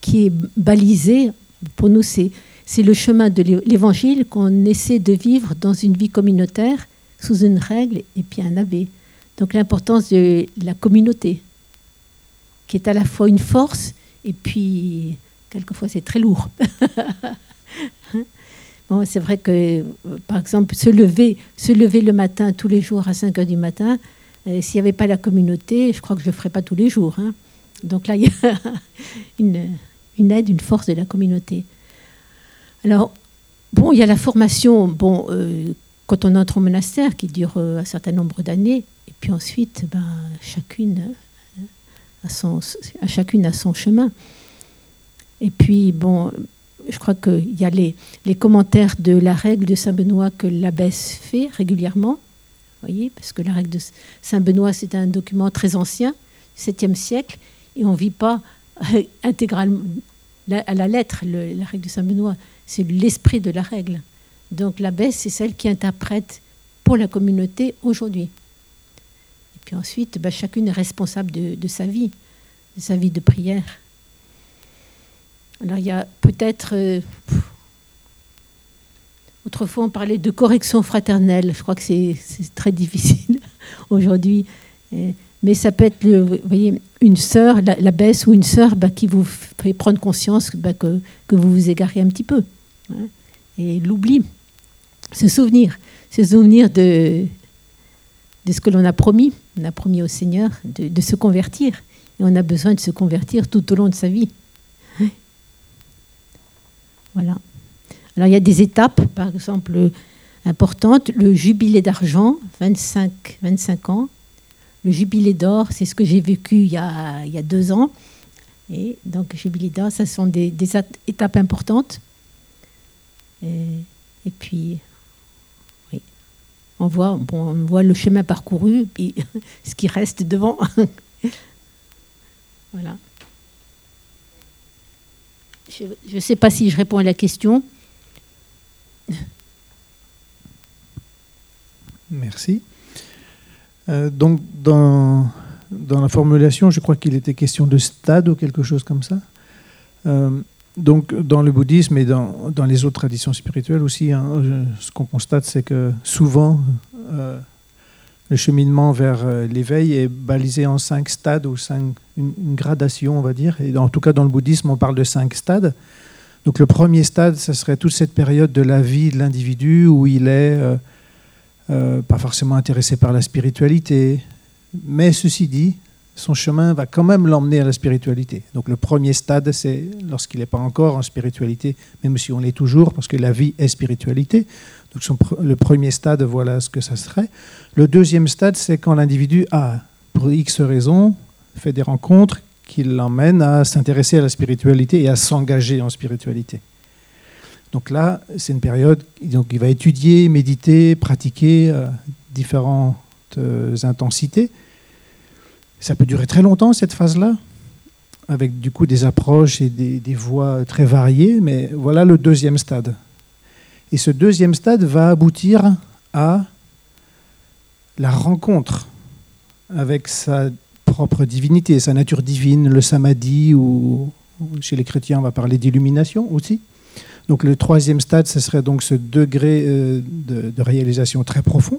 qui est balisé. Pour nous, c'est, c'est le chemin de l'é- l'évangile qu'on essaie de vivre dans une vie communautaire sous une règle et puis un abbé. Donc l'importance de la communauté, qui est à la fois une force et puis quelquefois c'est très lourd. C'est vrai que, euh, par exemple, se lever, se lever le matin, tous les jours à 5 heures du matin, euh, s'il n'y avait pas la communauté, je crois que je ne le ferais pas tous les jours. hein. Donc là, il y a une, aide, une force de la communauté. Alors, bon, il y a la formation, bon, euh, quand on entre au monastère, qui dure un certain nombre d'années, et puis ensuite, ben, chacune, son, à chacune a son chemin. Et puis, bon, je crois qu'il y a les, commentaires de la règle de Saint-Benoît que l'abbesse fait régulièrement. voyez, parce que la règle de Saint-Benoît, c'est un document très ancien, 7e siècle, et on ne vit pas euh, intégralement à la lettre le- la règle de Saint-Benoît. C'est l'esprit de la règle. Donc l'abbesse, c'est celle qui interprète pour la communauté aujourd'hui. Et puis ensuite, bah, chacune est responsable de sa vie, de sa vie de prière. Alors il y a peut-être... euh, autrefois, on parlait de correction fraternelle. Je crois que c'est très difficile aujourd'hui. Mais ça peut être, vous voyez, une sœur, la, baisse ou une sœur bah, qui vous fait prendre conscience bah, que, vous vous égarez un petit peu. hein. Et l'oubli, se souvenir, se souvenir de, de ce que l'on a promis. On a promis au Seigneur de, de se convertir. Et on a besoin de se convertir tout au long de sa vie. Voilà. Alors il y a des étapes, par exemple, importantes. Le jubilé d'argent, 25, 25 ans. Le jubilé d'or, c'est ce que j'ai vécu il y, a, deux ans. Et donc, jubilé d'or, ça sont des, étapes importantes. Et, et puis, oui, on voit, bon, on voit le chemin parcouru, puis ce qui reste devant. voilà. Je ne sais pas si je réponds à la question. Merci. Euh, donc, dans, dans la formulation, je crois qu'il était question de stade ou quelque chose comme ça. Euh, donc, dans le bouddhisme et dans, dans les autres traditions spirituelles aussi, hein, ce qu'on constate, c'est que souvent, euh, le cheminement vers euh, l'éveil est balisé en cinq stades ou cinq, une, gradation, on va dire. Et en tout cas, dans le bouddhisme, on parle de cinq stades. Donc, le premier stade, ce serait toute cette période de la vie de l'individu où il est euh, euh, pas forcément intéressé par la spiritualité, mais ceci dit, son chemin va quand même l'emmener à la spiritualité. Donc le premier stade, c'est lorsqu'il n'est pas encore en spiritualité, même si on l'est toujours, parce que la vie est spiritualité. Donc le premier stade, voilà ce que ça serait. Le deuxième stade, c'est quand l'individu a, pour X raisons, fait des rencontres qui l'emmènent à s'intéresser à la spiritualité et à s'engager en spiritualité. Donc là, c'est une période, donc il va étudier, méditer, pratiquer euh, différentes euh, intensités. Ça peut durer très longtemps, cette phase-là, avec du coup des approches et des, voies très variées, mais voilà le deuxième stade. Et ce deuxième stade va aboutir à la rencontre avec sa propre divinité, sa nature divine, le samadhi, ou chez les chrétiens, on va parler d'illumination aussi. Donc le troisième stade, ce serait donc ce degré euh, de réalisation très profond,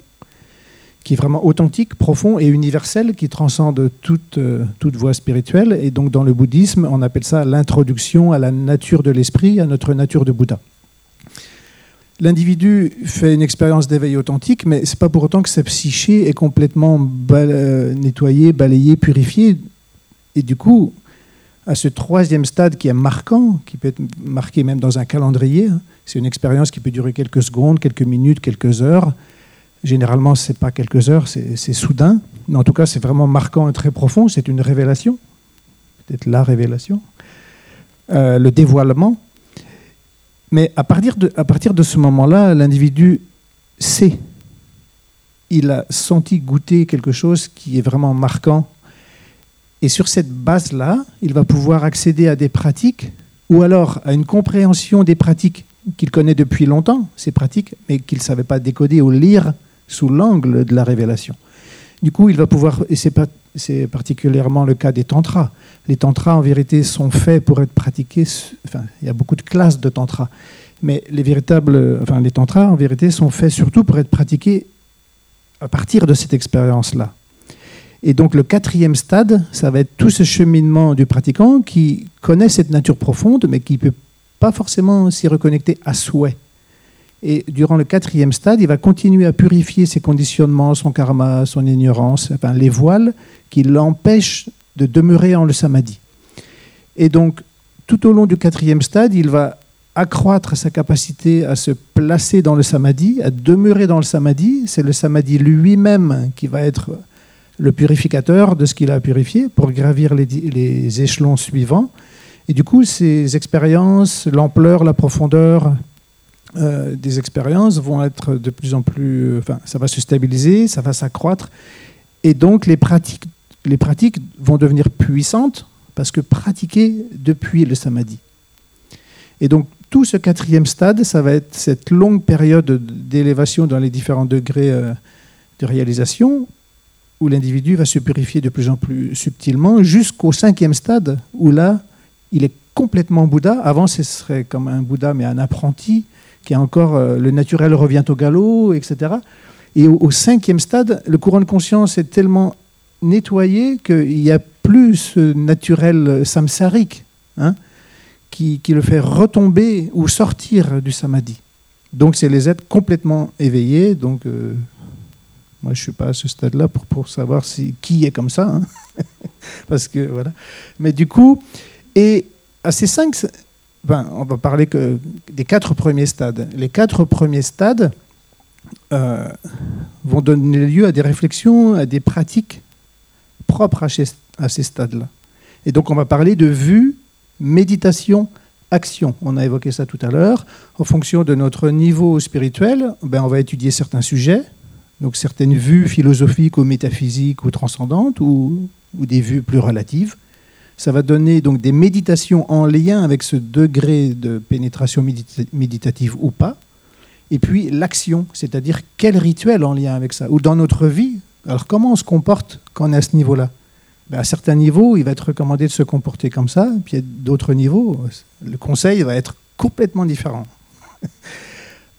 qui est vraiment authentique, profond et universel, qui transcende toute, euh, toute voie spirituelle. Et donc dans le bouddhisme, on appelle ça l'introduction à la nature de l'esprit, à notre nature de Bouddha. L'individu fait une expérience d'éveil authentique, mais c'est pas pour autant que sa psyché est complètement euh, nettoyée, balayée, purifiée. Et du coup, à ce troisième stade qui est marquant, qui peut être marqué même dans un calendrier, hein, c'est une expérience qui peut durer quelques secondes, quelques minutes, quelques heures. Généralement, ce n'est pas quelques heures, c'est soudain. Mais en tout cas, c'est vraiment marquant et très profond. C'est une révélation, peut-être la révélation, Euh, le dévoilement. Mais à partir de, à partir de ce moment-là, l'individu sait. Il a senti goûter quelque chose qui est vraiment marquant. Et sur cette base-là, il va pouvoir accéder à des pratiques ou alors à une compréhension des pratiques qu'il connaît depuis longtemps, ces pratiques, mais qu'il ne savait pas décoder ou lire sous l'angle de la révélation. Du coup, il va pouvoir, et c'est c'est particulièrement le cas des tantras. Les tantras, en vérité, sont faits pour être pratiqués. Enfin, il y a beaucoup de classes de tantras, mais les véritables, enfin, les tantras, en vérité, sont faits surtout pour être pratiqués à partir de cette expérience-là. Et donc, le quatrième stade, ça va être tout ce cheminement du pratiquant qui connaît cette nature profonde, mais qui ne peut pas forcément s'y reconnecter à souhait. Et durant le quatrième stade, il va continuer à purifier ses conditionnements, son karma, son ignorance, enfin, les voiles qui l'empêchent de demeurer en le samadhi. Et donc, tout au long du quatrième stade, il va accroître sa capacité à se placer dans le samadhi, à demeurer dans le samadhi. C'est le samadhi lui-même qui va être le purificateur de ce qu'il a purifié pour gravir les, échelons suivants. Et du coup, ces expériences, l'ampleur, la profondeur euh, des expériences vont être de plus en plus. Enfin, ça va se stabiliser, ça va s'accroître. Et donc, les pratiques, les pratiques vont devenir puissantes parce que pratiquées depuis le samadhi. Et donc, tout ce quatrième stade, ça va être cette longue période d'élévation dans les différents degrés euh, de réalisation où l'individu va se purifier de plus en plus subtilement jusqu'au cinquième stade où là, il est complètement Bouddha. Avant, ce serait comme un Bouddha, mais un apprenti, qui a encore euh, le naturel revient au galop, etc. Et au, cinquième stade, le courant de conscience est tellement nettoyé qu'il n'y a plus ce naturel samsarique hein, qui, le fait retomber ou sortir du samadhi. Donc, c'est les êtres complètement éveillés. Donc, euh, moi, je ne suis pas à ce stade-là pour, savoir qui est comme ça. hein. Parce que, voilà. Mais du coup, et à ces cinq, on va parler des quatre premiers stades. Les quatre premiers stades euh, vont donner lieu à des réflexions, à des pratiques propres à ces, stades-là. Et donc, on va parler de vue, méditation, action. On a évoqué ça tout à l'heure. En fonction de notre niveau spirituel, ben, on va étudier certains sujets, donc certaines vues philosophiques ou métaphysiques ou transcendantes, ou des vues plus relatives. Ça va donner donc des méditations en lien avec ce degré de pénétration médita- méditative ou pas. Et puis l'action, c'est-à-dire quel rituel en lien avec ça Ou dans notre vie, alors comment on se comporte quand on est à ce niveau-là? Ben, À certains niveaux, il va être recommandé de se comporter comme ça. Puis à d'autres niveaux, le conseil va être complètement différent.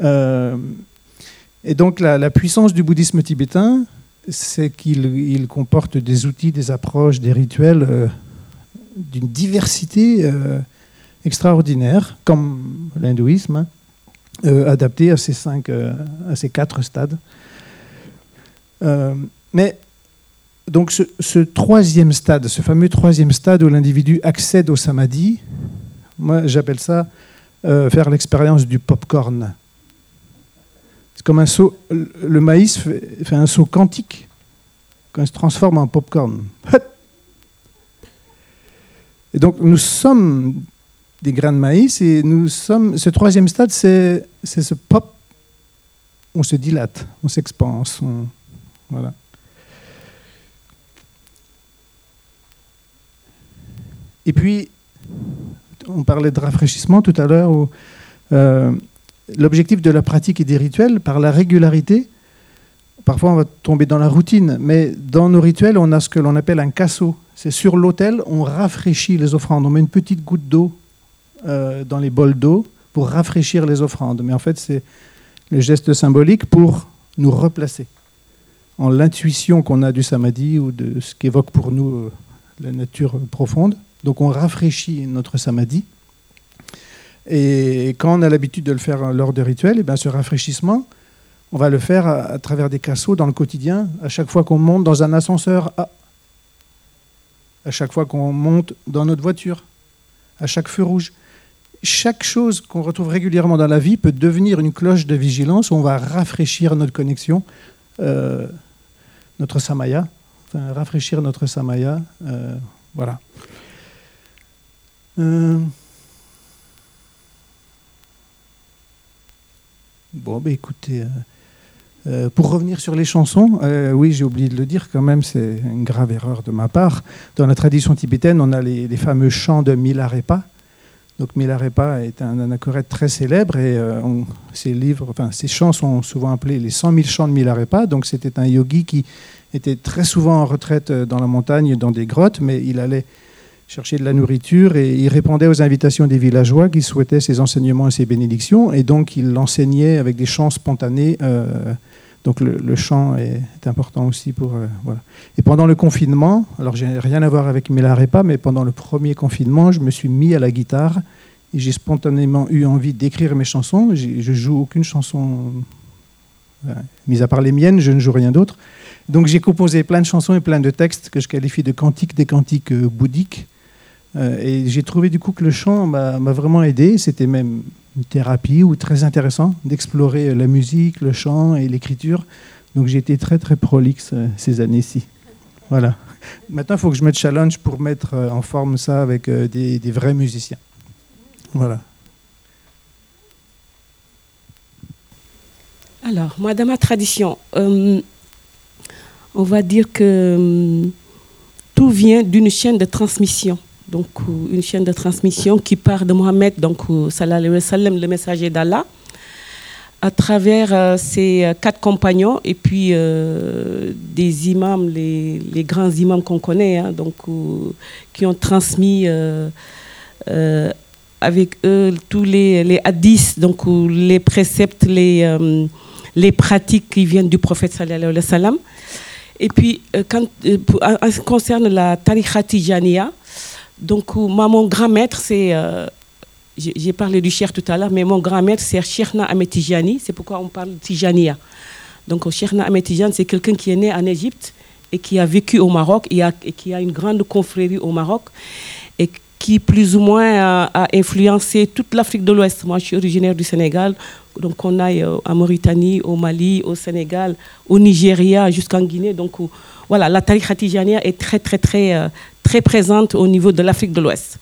Euh, et donc la, puissance du bouddhisme tibétain, c'est qu'il il comporte des outils, des approches, des rituels euh, d'une diversité euh, extraordinaire, comme l'hindouisme, hein, euh, adapté à ces, cinq, euh, à ces quatre stades. Mais donc ce, troisième stade, ce fameux troisième stade où l'individu accède au samadhi, moi j'appelle ça faire l'expérience du popcorn. C'est comme un saut. Le le maïs fait, fait un saut quantique quand il se transforme en popcorn. Et donc nous sommes des grains de maïs et nous sommes. Ce troisième stade, c'est ce pop. On se dilate, on s'expanse, voilà. Et puis, on parlait de rafraîchissement tout à l'heure. euh, L'objectif de la pratique et des rituels, par la régularité, parfois on va tomber dans la routine, mais dans nos rituels, on a ce que l'on appelle un casseau. C'est sur l'autel, on rafraîchit les offrandes. On met une petite goutte d'eau euh, dans les bols d'eau pour rafraîchir les offrandes. Mais en fait, c'est le geste symbolique pour nous replacer en l'intuition qu'on a du samadhi ou de ce qu'évoque pour nous euh, la nature profonde. Donc on rafraîchit notre samadhi. Et quand on a l'habitude de le faire lors de rituels, et eh bien ce rafraîchissement, on va le faire à, travers des casseaux dans le quotidien. À chaque fois qu'on monte dans un ascenseur, à, à chaque fois qu'on monte dans notre voiture, à chaque feu rouge. Chaque chose qu'on retrouve régulièrement dans la vie peut devenir une cloche de vigilance où on va rafraîchir notre connexion, euh, notre samaya, rafraîchir notre samaya. Euh, voilà. Euh, bon, ben écoutez, euh, pour revenir sur les chansons, euh, oui, j'ai oublié de le dire quand même, c'est une grave erreur de ma part. Dans la tradition tibétaine, on a les, fameux chants de Milarepa. Donc Milarepa est un anachorète très célèbre et euh, ces, livres, enfin, ces chants sont souvent appelés les 100 000 chants de Milarepa. Donc c'était un yogi qui était très souvent en retraite dans la montagne, dans des grottes, mais il allait chercher de la nourriture et il répondait aux invitations des villageois qui souhaitaient ses enseignements et ses bénédictions. Et donc il enseignait avec des chants spontanés. Euh, donc le, chant est, important aussi pour euh, voilà. Et pendant le confinement, alors j'ai rien à voir avec Milarepa, mais pendant le premier confinement, je me suis mis à la guitare et j'ai spontanément eu envie d'écrire mes chansons. Je joue aucune chanson, euh, mis à part les miennes, je ne joue rien d'autre. Donc j'ai composé plein de chansons et plein de textes que je qualifie de cantiques, des cantiques bouddhiques. Euh, et j'ai trouvé du coup que le chant m'a vraiment aidé. C'était même une thérapie ou très intéressant d'explorer la musique, le chant et l'écriture. Donc j'ai été très très prolixe euh, ces années-ci. Voilà. Maintenant, il faut que je me challenge pour mettre euh, en forme ça avec des, des vrais musiciens. Voilà. Alors, moi, dans ma tradition, on va dire que tout vient d'une chaîne de transmission donc euh, une chaîne de transmission qui part de Mohammed, donc euh, sallam, le messager d'Allah, à travers euh, ses quatre compagnons et puis des imams, les, grands imams qu'on connaît, hein, donc qui ont transmis avec eux tous les, hadiths, donc les préceptes, les, pratiques qui viennent du prophète sallallahu alayhi wa. Et puis, en ce qui concerne la tariqa tijaniya, donc, euh, mon grand-maître, c'est. Euh, j'ai parlé du Cher tout à l'heure, mais mon grand-maître, c'est Cheikhna Ametijani. C'est pourquoi on parle de Tijania. Donc, Cheikhna Ametijani, c'est quelqu'un qui est né en Égypte et qui a vécu au Maroc et, qui a une grande confrérie au Maroc et qui, plus ou moins, a, influencé toute l'Afrique de l'Ouest. Moi, je suis originaire du Sénégal. Donc, on aille en euh, Mauritanie, au Mali, au Sénégal, au Nigeria, jusqu'en Guinée. Donc, voilà, la tariqa tijania est très, très, très, très présente au niveau de l'Afrique de l'Ouest.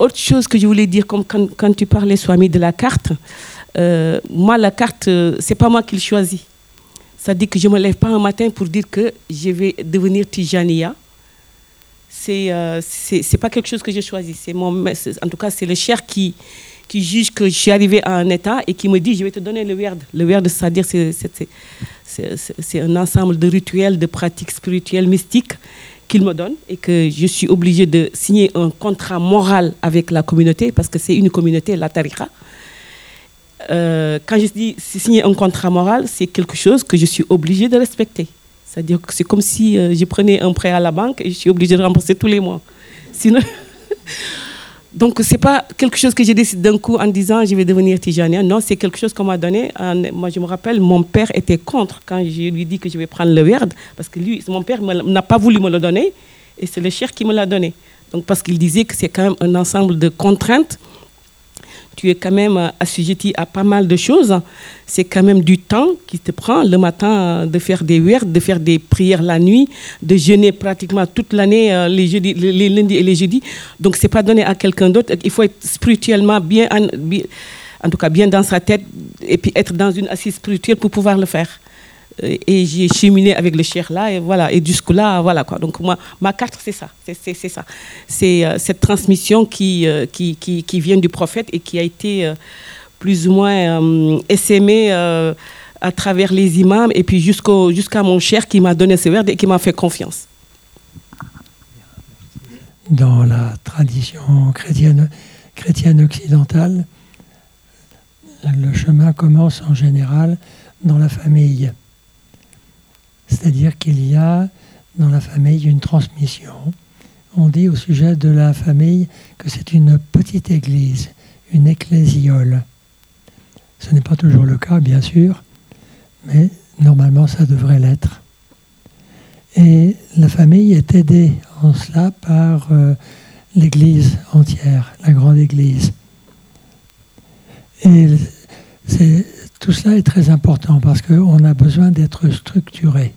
Autre chose que je voulais dire, comme quand, tu parlais, Swami, de la carte, euh, moi, la carte, euh, c'est pas moi qui le choisis. Ça dit que je ne me lève pas un matin pour dire que je vais devenir Tijania. C'est euh, pas quelque chose que j'ai choisi. Mon, en tout cas, c'est le cher qui, qui juge que je suis arrivé à un état et qui me dit je vais te donner le werd. Le werd, c'est-à-dire c'est un ensemble de rituels, de pratiques spirituelles, mystiques qu'il me donne et que je suis obligée de signer un contrat moral avec la communauté parce que c'est une communauté, la tariqa. Euh, quand je dis signer un contrat moral, c'est quelque chose que je suis obligée de respecter. C'est-à-dire que c'est comme si euh, je prenais un prêt à la banque et je suis obligée de rembourser tous les mois. Sinon, Donc, ce n'est pas quelque chose que j'ai décidé d'un coup en disant je vais devenir tijanien. Non, c'est quelque chose qu'on m'a donné. Moi, je me rappelle, mon père était contre quand je lui dit que je vais prendre le werd, parce que lui, mon père n'a pas voulu me le donner, et c'est le cher qui me l'a donné. Donc, parce qu'il disait que c'est quand même un ensemble de contraintes tu es quand même euh, assujetti à pas mal de choses. C'est quand même du temps qui te prend le matin euh, de faire des huertes, de faire des prières la nuit, de jeûner pratiquement toute l'année, euh, les, les lundis et les jeudis. Donc, ce n'est pas donné à quelqu'un d'autre. Il faut être spirituellement bien, en tout cas bien dans sa tête, et puis être dans une assise spirituelle pour pouvoir le faire et j'ai cheminé avec le cher là et voilà et jusque là voilà quoi. Donc moi ma carte c'est ça c'est ça. C'est euh, cette transmission qui, euh, qui, qui, qui vient du prophète et qui a été euh, plus ou moins essaimée à travers les imams et puis jusqu'au jusqu'à mon cher qui m'a donné ce verre et qui m'a fait confiance. Dans la tradition chrétienne chrétienne occidentale le chemin commence en général dans la famille c'est-à-dire qu'il y a dans la famille une transmission. On dit au sujet de la famille que c'est une petite église, une ecclésiole. Ce n'est pas toujours le cas, bien sûr, mais normalement ça devrait l'être. Et la famille est aidée en cela par euh, l'Église entière, la grande Église. Et tout cela est très important parce qu'on a besoin d'être structuré.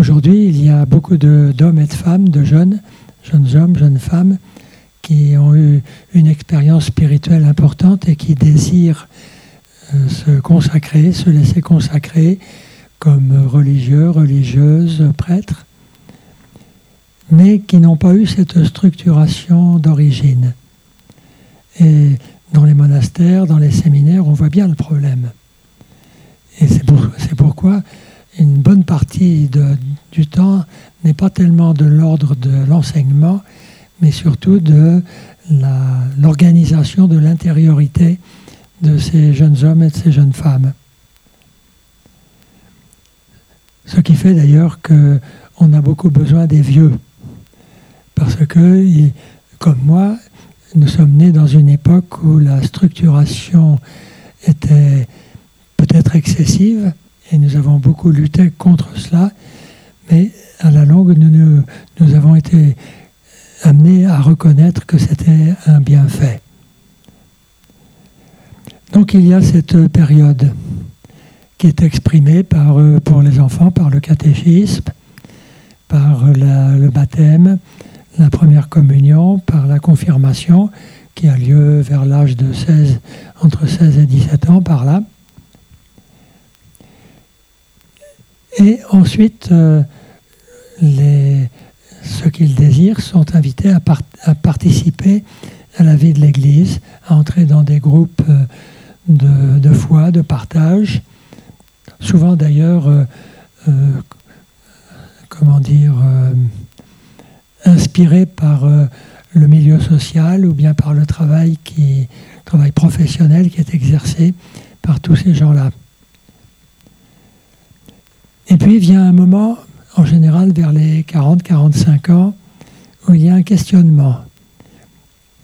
Aujourd'hui, il y a beaucoup d'hommes et de femmes, de jeunes, jeunes hommes, jeunes femmes, qui ont eu une expérience spirituelle importante et qui désirent euh, se consacrer, se laisser consacrer comme religieux, religieuses, prêtres, mais qui n'ont pas eu cette structuration d'origine. Et dans les monastères, dans les séminaires, on voit bien le problème. Et c'est pourquoi une bonne partie du temps n'est pas tellement de l'ordre de l'enseignement, mais surtout de l'organisation de l'intériorité de ces jeunes hommes et de ces jeunes femmes. Ce qui fait d'ailleurs qu'on a beaucoup besoin des vieux. Parce que, comme moi, nous sommes nés dans une époque où la structuration était peut-être excessive, et nous avons beaucoup lutté contre cela, mais à la longue, nous, avons été amenés à reconnaître que c'était un bienfait. Donc il y a cette période qui est exprimée euh, pour les enfants par le catéchisme, par le baptême, la première communion, par la confirmation qui a lieu vers l'âge de 16, entre 16 et 17 ans, par là. Et ensuite, euh, ceux qui le désirent sont invités à, participer à la vie de l'Église, à entrer dans des groupes euh, de, de foi, de partage, souvent d'ailleurs, euh, comment dire, inspirés par le milieu social ou bien par le travail, qui, travail professionnel qui est exercé par tous ces gens-là. Et puis vient un moment, en général vers les 40-45 ans, où il y a un questionnement.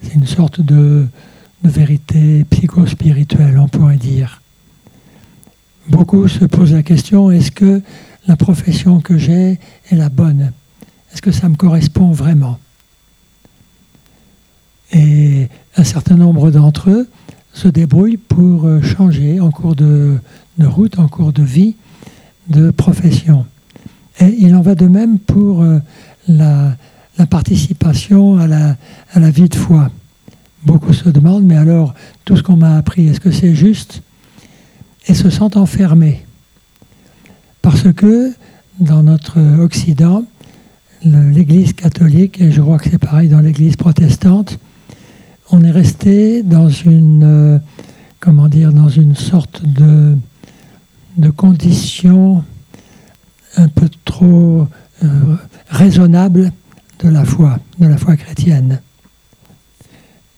C'est une sorte de, vérité psychospirituelle, on pourrait dire. Beaucoup se posent la question, est-ce que la profession que j'ai est la bonne? Est-ce que ça me correspond vraiment? Et un certain nombre d'entre eux se débrouillent pour changer en cours de route, en cours de vie, de profession. Et il en va de même pour euh, la, participation à la, vie de foi. Beaucoup se demandent, mais alors, tout ce qu'on m'a appris, est-ce que c'est juste? Et se sentent enfermés. Parce que dans notre Occident, l'Église catholique, et je crois que c'est pareil dans l'Église protestante, on est resté dans une, euh, comment dire, dans une sorte de de conditions un peu trop euh, raisonnables de la foi, de la foi chrétienne.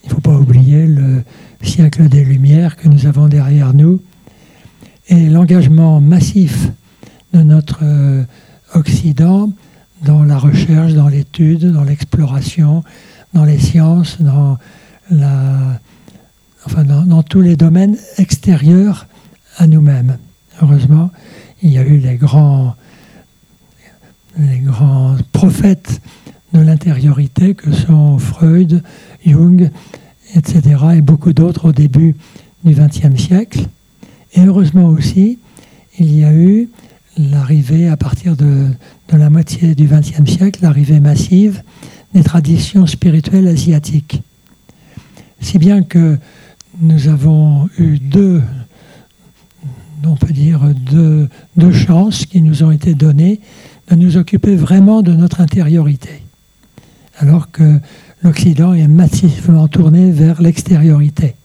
Il ne faut pas oublier le siècle des Lumières que nous avons derrière nous et l'engagement massif de notre euh, Occident dans la recherche, dans l'étude, dans l'exploration, dans les sciences, dans, tous les domaines extérieurs à nous-mêmes heureusement, il y a eu les grands, prophètes de l'intériorité que sont Freud, Jung, etc., et beaucoup d'autres au début du XXe siècle. Et heureusement aussi, il y a eu l'arrivée à partir de, de la moitié du XXe siècle, l'arrivée massive des traditions spirituelles asiatiques. Si bien que nous avons eu deux on peut dire, deux, chances qui nous ont été données de nous occuper vraiment de notre intériorité, alors que l'Occident est massivement tourné vers l'extériorité.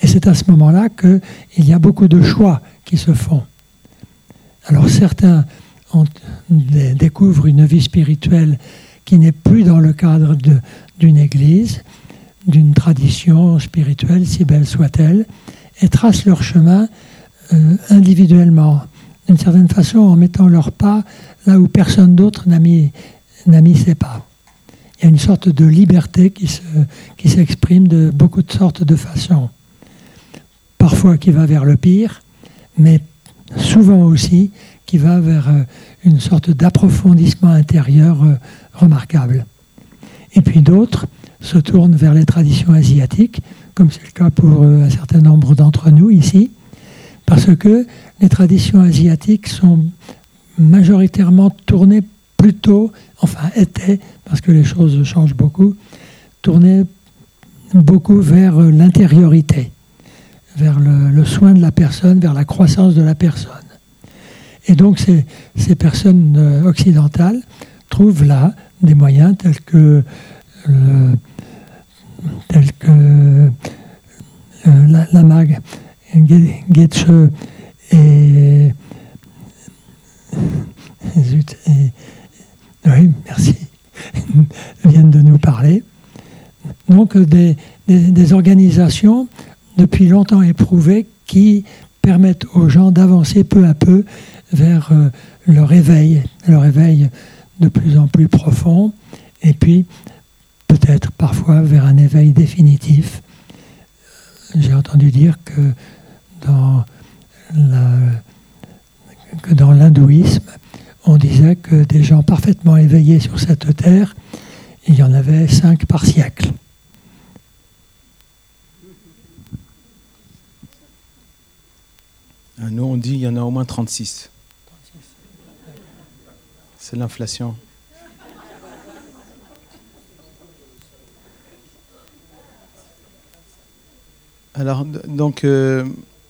Et c'est à ce moment-là qu'il y a beaucoup de choix qui se font. Alors certains découvrent une vie spirituelle qui n'est plus dans le cadre d'une église, d'une tradition spirituelle, si belle soit-elle, et tracent leur chemin euh, individuellement, d'une certaine façon en mettant leurs pas là où personne d'autre n'a mis, ses pas. Il y a une sorte de liberté qui, se, qui s'exprime de beaucoup de sortes de façons. Parfois qui va vers le pire, mais souvent aussi qui va vers euh, une sorte d'approfondissement intérieur euh, remarquable. Et puis d'autres se tournent vers les traditions asiatiques, comme c'est le cas pour un certain nombre d'entre nous ici, parce que les traditions asiatiques sont majoritairement tournées plutôt, enfin étaient, parce que les choses changent beaucoup, tournées beaucoup vers l'intériorité, vers le, soin de la personne, vers la croissance de la personne. Et donc ces, ces personnes euh, occidentales trouvent là des moyens tels que, tels que euh, la, la mag Getche et, zut, et oui, merci, viennent de nous parler. Donc des, des, des, organisations depuis longtemps éprouvées qui permettent aux gens d'avancer peu à peu vers euh, leur éveil, leur éveil de plus en plus profond, et puis peut-être parfois vers un éveil définitif. J'ai entendu dire que dans que dans l'hindouisme, on disait que des gens parfaitement éveillés sur cette terre, il y en avait cinq par siècle. Ah, nous, on dit qu'il y en a au moins 36. C'est l'inflation. Alors, donc, euh,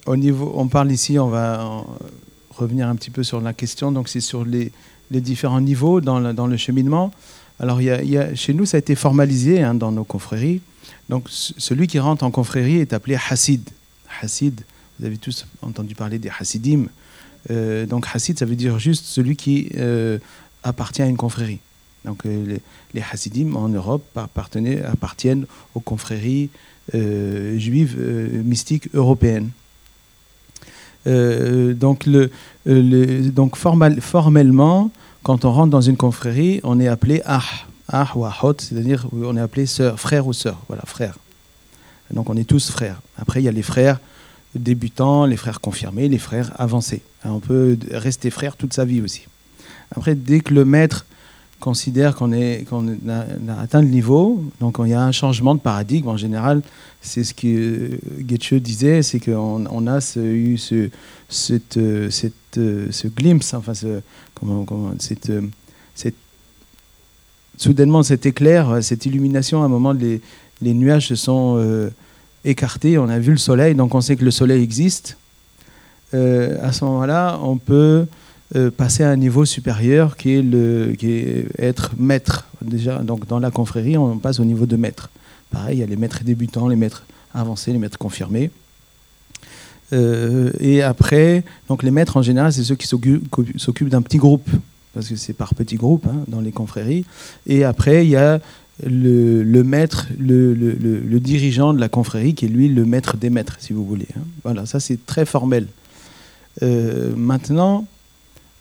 on parle ici, on va revenir un petit peu sur la question. Donc, c'est sur les, différents niveaux dans le, cheminement. Alors, y a, chez nous, ça a été formalisé hein, dans nos confréries. Donc, celui qui rentre en confrérie est appelé Hassid. Hassid, vous avez tous entendu parler des Hassidim. Euh, donc, Hassid, ça veut dire juste celui qui euh, appartient à une confrérie. Donc, euh, les, les, Hassidim en Europe appartiennent aux confréries euh, juives euh, mystiques européennes. Euh, donc, le, le, donc formellement, quand on rentre dans une confrérie, on est appelé ah, ah ou ahot, c'est-à-dire on est appelé frère ou sœur, voilà, frère. Donc on est tous frères. Après, il y a les frères débutants, les frères confirmés, les frères avancés. On peut rester frère toute sa vie aussi. Après, dès que le maître considère qu'on qu a, atteint le niveau, donc il y a un changement de paradigme en général. C'est ce que Goethe disait, c'est qu'on on a eu ce, cette, cette, ce glimpse, enfin ce, cette, cette, soudainement cet éclair, cette illumination, à un moment les, les nuages se sont euh, écartés, on a vu le soleil, donc on sait que le soleil existe. Euh, à ce moment-là, on peut euh, passer à un niveau supérieur qui est, le, qui est être maître. Déjà, donc dans la confrérie, on passe au niveau de maître. Pareil, il y a les maîtres débutants, les maîtres avancés, les maîtres confirmés. Euh, et après, donc les maîtres en général, c'est ceux qui s'occupent d'un petit groupe, parce que c'est par petits groupes hein, dans les confréries. Et après, il y a le, maître, le, le, le, dirigeant de la confrérie, qui est lui le maître des maîtres, si vous voulez. Hein. Voilà, ça c'est très formel. Euh, maintenant,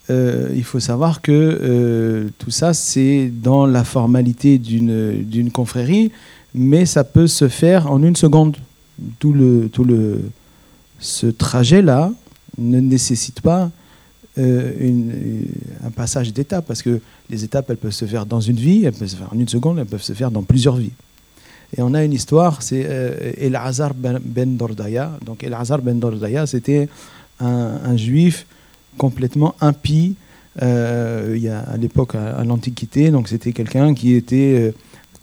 euh, il faut savoir que euh, tout ça, c'est dans la formalité d'une confrérie, mais ça peut se faire en une seconde. Tout, le, tout le, ce trajet-là ne nécessite pas euh, un passage d'étapes, parce que les étapes, elles peuvent se faire dans une vie, elles peuvent se faire en une seconde, elles peuvent se faire dans plusieurs vies. Et on a une histoire, c'est El Hazar ben, ben Dordaya. Donc El Hazar ben Dordaya, c'était un juif complètement impie. Euh, il y a à l'époque, à, l'Antiquité, donc c'était quelqu'un qui était euh,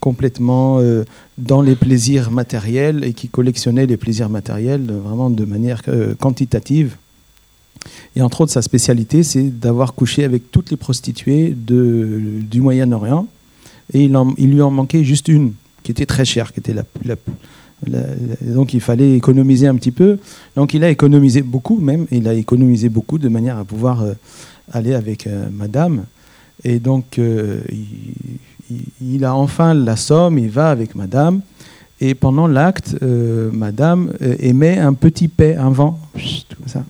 complètement euh, dans les plaisirs matériels et qui collectionnait les plaisirs matériels vraiment de manière quantitative. Et entre autres, sa spécialité, c'est d'avoir couché avec toutes les prostituées du Moyen-Orient. Et il, lui en manquait juste une, qui était très chère, qui était la, la, donc il fallait économiser un petit peu. Donc il a économisé beaucoup même, il a économisé beaucoup de manière à pouvoir euh, aller avec euh, madame. Et donc euh, il, a enfin la somme, il va avec madame. Et pendant l'acte, madame émet un petit paix, un vent, comme ça.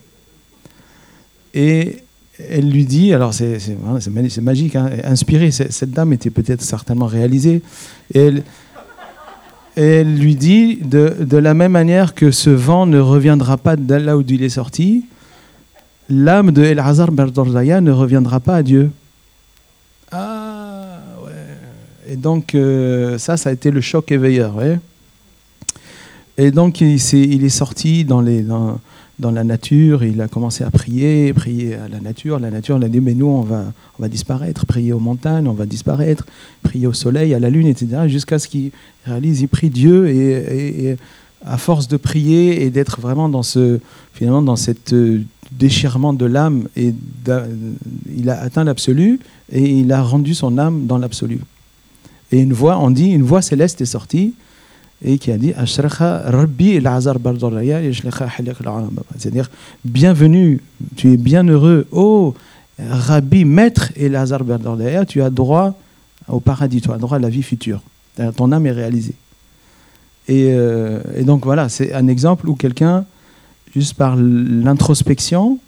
Et elle lui dit, alors c'est magique, hein, inspiré, c'est- cette dame était peut-être certainement réalisée, et elle, et elle lui dit, de, de la même manière que ce vent ne reviendra pas de là où il est sorti, l'âme de El-Hazar Berdordaya ne reviendra pas à Dieu. Ah, ouais. Et donc, euh, ça, ça a été le choc éveilleur, ouais. Et donc, il, s'est- il est sorti dans, les, dans la nature, il a commencé à prier, prier à la nature. La nature, elle a dit, mais nous, on va, on va disparaître, prier aux montagnes, on va disparaître, prier au soleil, à la lune, etc. Jusqu'à ce qu'il réalise, il prie Dieu, et, à force de prier et d'être vraiment dans ce, finalement, dans cette euh, déchirement de l'âme, et il a atteint l'absolu, et il a rendu son âme dans l'absolu. Et une voix, on dit, une voix céleste est sortie, et qui a dit Rabbi. C'est-à-dire, bienvenue, tu es bien heureux, oh Rabbi, maître el-Azar Bardoraya, tu as droit au paradis, tu as droit à la vie future. Ton âme est réalisée. Et, euh, et donc voilà, c'est un exemple où quelqu'un, juste par l'introspection,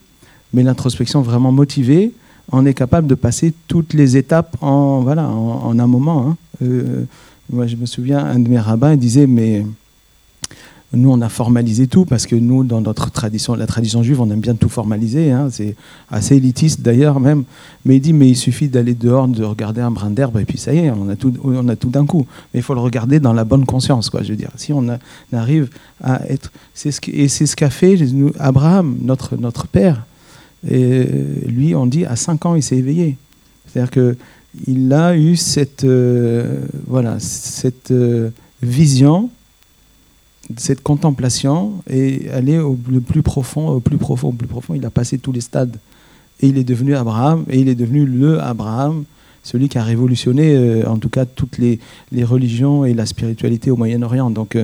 mais l'introspection vraiment motivée, on est capable de passer toutes les étapes en un moment. hein. Euh, moi, je me souviens, un de mes rabbins disait, mais nous, on a formalisé tout, parce que nous, dans notre tradition, la tradition juive, on aime bien tout formaliser. hein. c'est assez élitiste d'ailleurs même. Mais il dit, mais il suffit d'aller dehors, de regarder un brin d'herbe, et puis ça y est, on a tout, on a tout d'un coup. Mais il faut le regarder dans la bonne conscience, quoi. Je veux dire, si on, arrive à être, et c'est ce qu'a fait Abraham, notre notre père. Lui, on dit, à 5 ans, il s'est éveillé. C'est-à-dire que il a eu cette, euh, voilà, cette euh, vision, cette contemplation, et aller au plus profond, au plus profond, au plus profond. Il a passé tous les stades. Et il est devenu Abraham, et il est devenu le Abraham, celui qui a révolutionné, euh, en tout cas, toutes les, les religions et la spiritualité au Moyen-Orient. Donc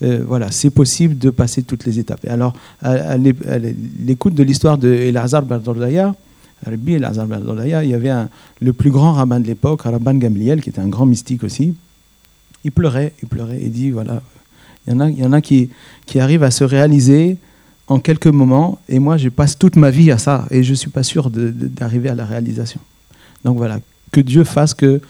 voilà, c'est possible de passer toutes les étapes. Et alors, à, à l'é- à l'écoute de l'histoire de Elazar Bardordaya, Rabbi Bardordaya, il y avait le plus grand rabbin de l'époque, Rabban Gamliel, qui était un grand mystique aussi. Il pleurait, il pleurait, et dit voilà, il y en a, il y en a qui, qui arrivent à se réaliser en quelques moments, et moi je passe toute ma vie à ça, et je ne suis pas sûr d'arriver à la réalisation. Donc voilà, que Dieu fasse que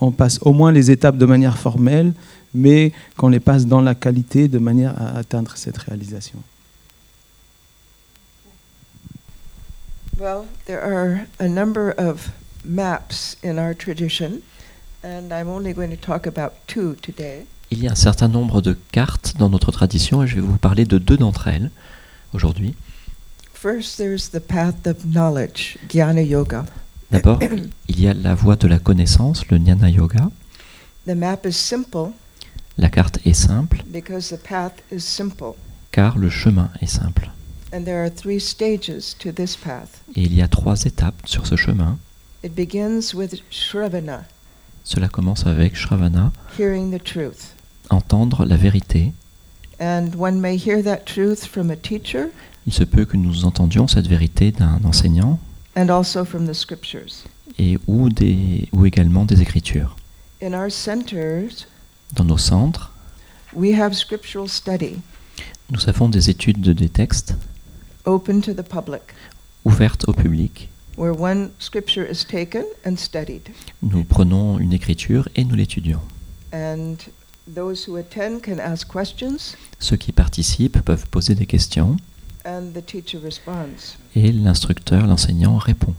on passe au moins les étapes de manière formelle, mais qu'on les passe dans la qualité de manière à atteindre cette réalisation. Well, there are a number of maps in our tradition, and I'm only going to talk about two today. Il y a un certain nombre de cartes dans notre tradition et je vais vous parler de deux d'entre elles aujourd'hui. First, there's the path of knowledge, Jnana Yoga. D'abord, il y a la voie de la connaissance, le Jnana Yoga. The map is simple La carte est simple because the path is simple, car le chemin est simple. And there are three stages to this path. Et il y a trois étapes sur ce chemin. It begins with Shravana, Cela commence avec Shravana, hearing the truth. entendre la vérité. And one may hear that truth from a teacher Il se peut que nous entendions cette vérité d'un enseignant and also from the scriptures. et ou, des, ou également des écritures. In our centers, Dans nos centres, we have scriptural study nous avons des études de des textes open to the public, ouvertes au public. where one scripture is taken and studied. Nous prenons une écriture et nous l'étudions. And those who attend can ask questions, Ceux qui participent peuvent poser des questions and the teacher responds. et l'instructeur, l'enseignant répond.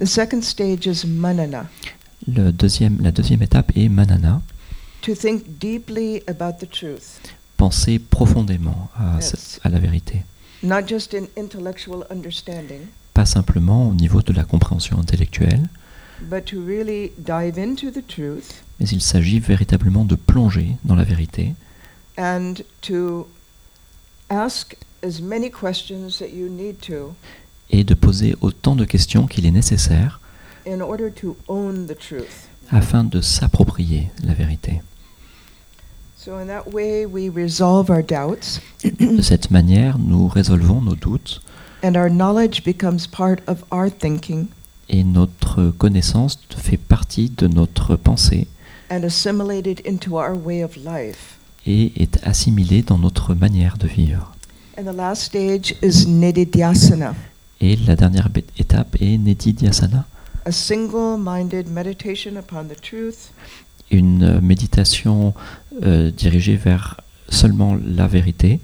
The second stage is manana, Le deuxième, la deuxième étape est manana, to think deeply about the truth, penser profondément à, Yes. à la vérité. Not just in intellectual understanding, Pas simplement au niveau de la compréhension intellectuelle, but to really dive into the truth mais il s'agit véritablement de plonger dans la vérité and to ask as many questions that you need to et de poser autant de questions qu'il est nécessaire in order to own the truth. afin de s'approprier la vérité. So, in that way, we resolve our doubts, De cette manière, nous résolvons nos doutes. And our knowledge becomes part of our thinking. Et notre connaissance fait partie de notre pensée. And assimilated into our way of life. et est assimilée dans notre manière de vivre. And the last stage is nididhyasana, Et la dernière étape est Nididhyasana, a single minded meditation upon the truth une méditation euh, dirigée vers seulement la vérité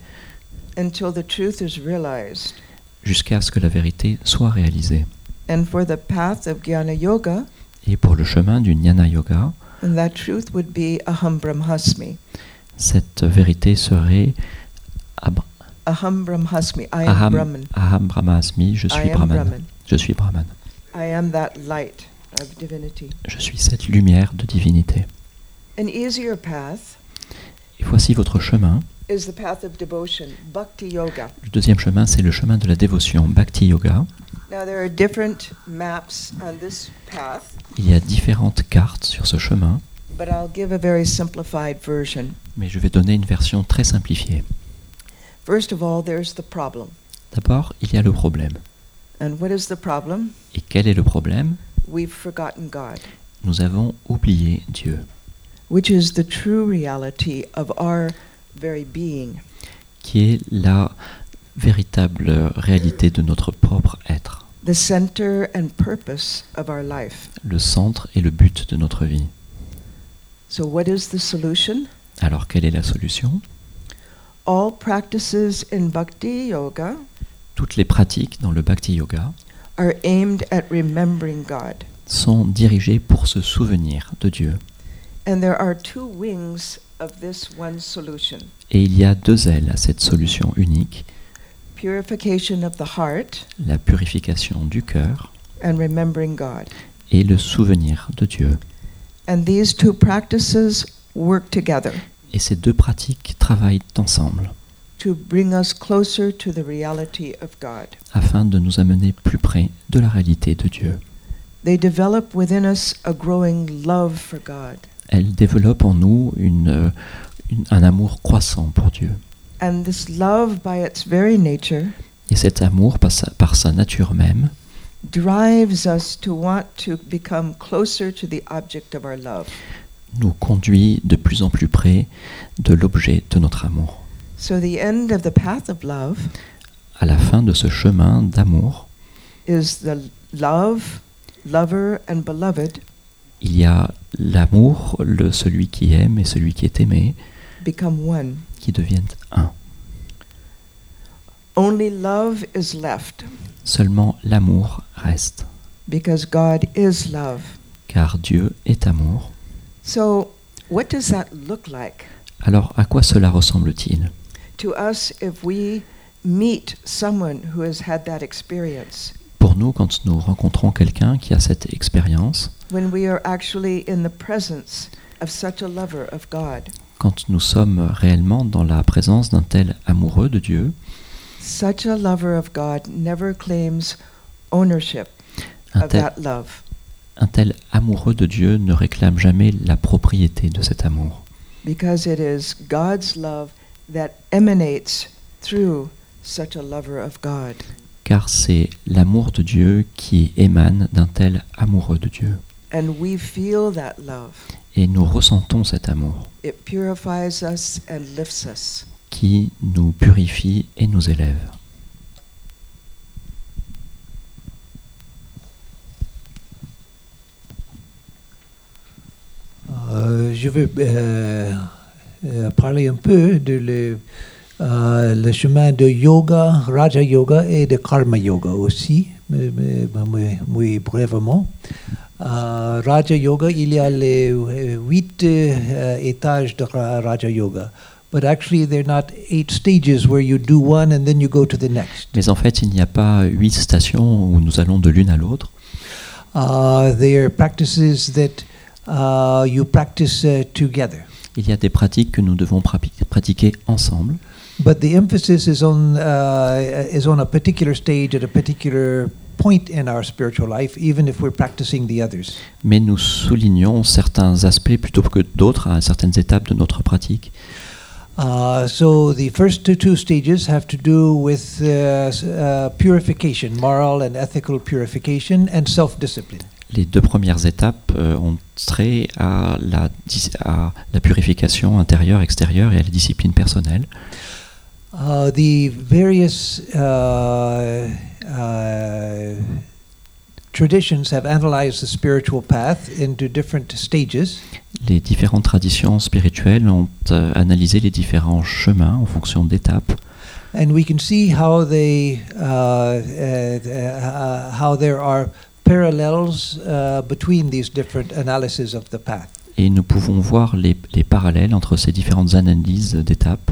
until the truth is realized. jusqu'à ce que la vérité soit réalisée. And for the path of Jnana Yoga, Et pour le chemin du Jnana Yoga, and that truth would be Aham Brahmasmi. cette vérité serait Ab- Aham Brahmasmi. I am Aham, Brahman. Aham Brahmasmi, je I suis am Brahman. Brahman. Je suis Brahman. I am that light of divinity. Je suis cette lumière de divinité. Et voici votre chemin. Le deuxième chemin, c'est le chemin de la dévotion, Bhakti Yoga. Now, there are different maps on this path, Il y a différentes cartes sur ce chemin, but I'll give a very simplified version. mais je vais donner une version très simplifiée. First of all, there's the problem. D'abord, il y a le problème. And what is the problem? Et quel est le problème? We've forgotten God, Nous avons oublié Dieu, which is the true reality of our very being. qui est la véritable réalité de notre propre être, the center and purpose of our life. le centre et le but de notre vie. So, what is the solution? Alors, quelle est la solution? All practices in bhakti yoga Toutes les pratiques dans le Bhakti Yoga are aimed at remembering God. sont dirigées pour se souvenir de Dieu. And there are two wings of this one solution Et il y a deux ailes à cette solution unique, purification of the heart la purification du cœur and remembering God. et le souvenir de Dieu. And these two practices work together Et ces deux pratiques travaillent ensemble to bring us closer to the reality of God. afin de nous amener plus près de la réalité de Dieu. They develop within us a growing love for God. Elles développent en nous une, euh, une- un amour croissant pour Dieu. And this love, by its very nature, Et cet amour, par sa, par sa nature même, drives us to want to become closer to the object of our love. nous conduit de plus en plus près de l'objet de notre amour. So, the end of the path of love À la fin de ce chemin d'amour, is the love, lover, and beloved il y a l'amour, le, celui qui aime et celui qui est aimé, become one. qui deviennent un. Only love is left Seulement l'amour reste, because God is love. car Dieu est amour. So, what does that look like? Alors à quoi cela ressemble-t-il? To us if we meet someone who has had that experience? Pour nous, quand nous rencontrons quelqu'un qui a cette expérience, When we are actually in the presence of such a lover of God, quand nous sommes réellement dans la présence d'un tel amoureux de Dieu, such a lover of God never claims ownership un of tel, that love. un tel amoureux de Dieu ne réclame jamais la propriété de cet amour, because it is God's love that emanates through such a lover of God. car c'est l'amour de Dieu qui émane d'un tel amoureux de Dieu. And we feel that love. Et nous ressentons cet amour It purifies us and lifts us. qui nous purifie et nous élève. Euh, je vais euh, euh, parler un peu de le, euh, le chemin de yoga, Raja Yoga et de Karma Yoga aussi, mais, mais- mais- brièvement. Euh, Raja Yoga, il y a les euh, huit étages de Ra- Raja Yoga. But actually, they're not eight stages where you do one and then you go to the next. Mais en fait, il n'y a pas huit stations où nous allons de l'une à l'autre. Uh, they are practices that uh, you practice uh, together. Il y a des pratiques que nous devons pratiquer ensemble, But the emphasis is on uh, is on a particular stage at a particular point in our spiritual life, even if we're practicing the others. mais nous soulignons certains aspects plutôt que d'autres à certaines étapes de notre pratique. Uh, so the first two, two stages have to do with uh, uh, purification, moral and ethical purification, and self-discipline. Les deux premières étapes euh, ont trait à la, à la purification intérieure, extérieure et à la discipline personnelle. Uh, the various uh, uh, traditions have analyzed the spiritual path into different stages. Les différentes traditions spirituelles ont euh, analysé les différents chemins en fonction d'étapes. and we can see how they uh, uh, uh, how there are parallels uh, between these different analyses of the path. Et nous pouvons voir les, les parallèles entre ces différentes analyses d'étapes.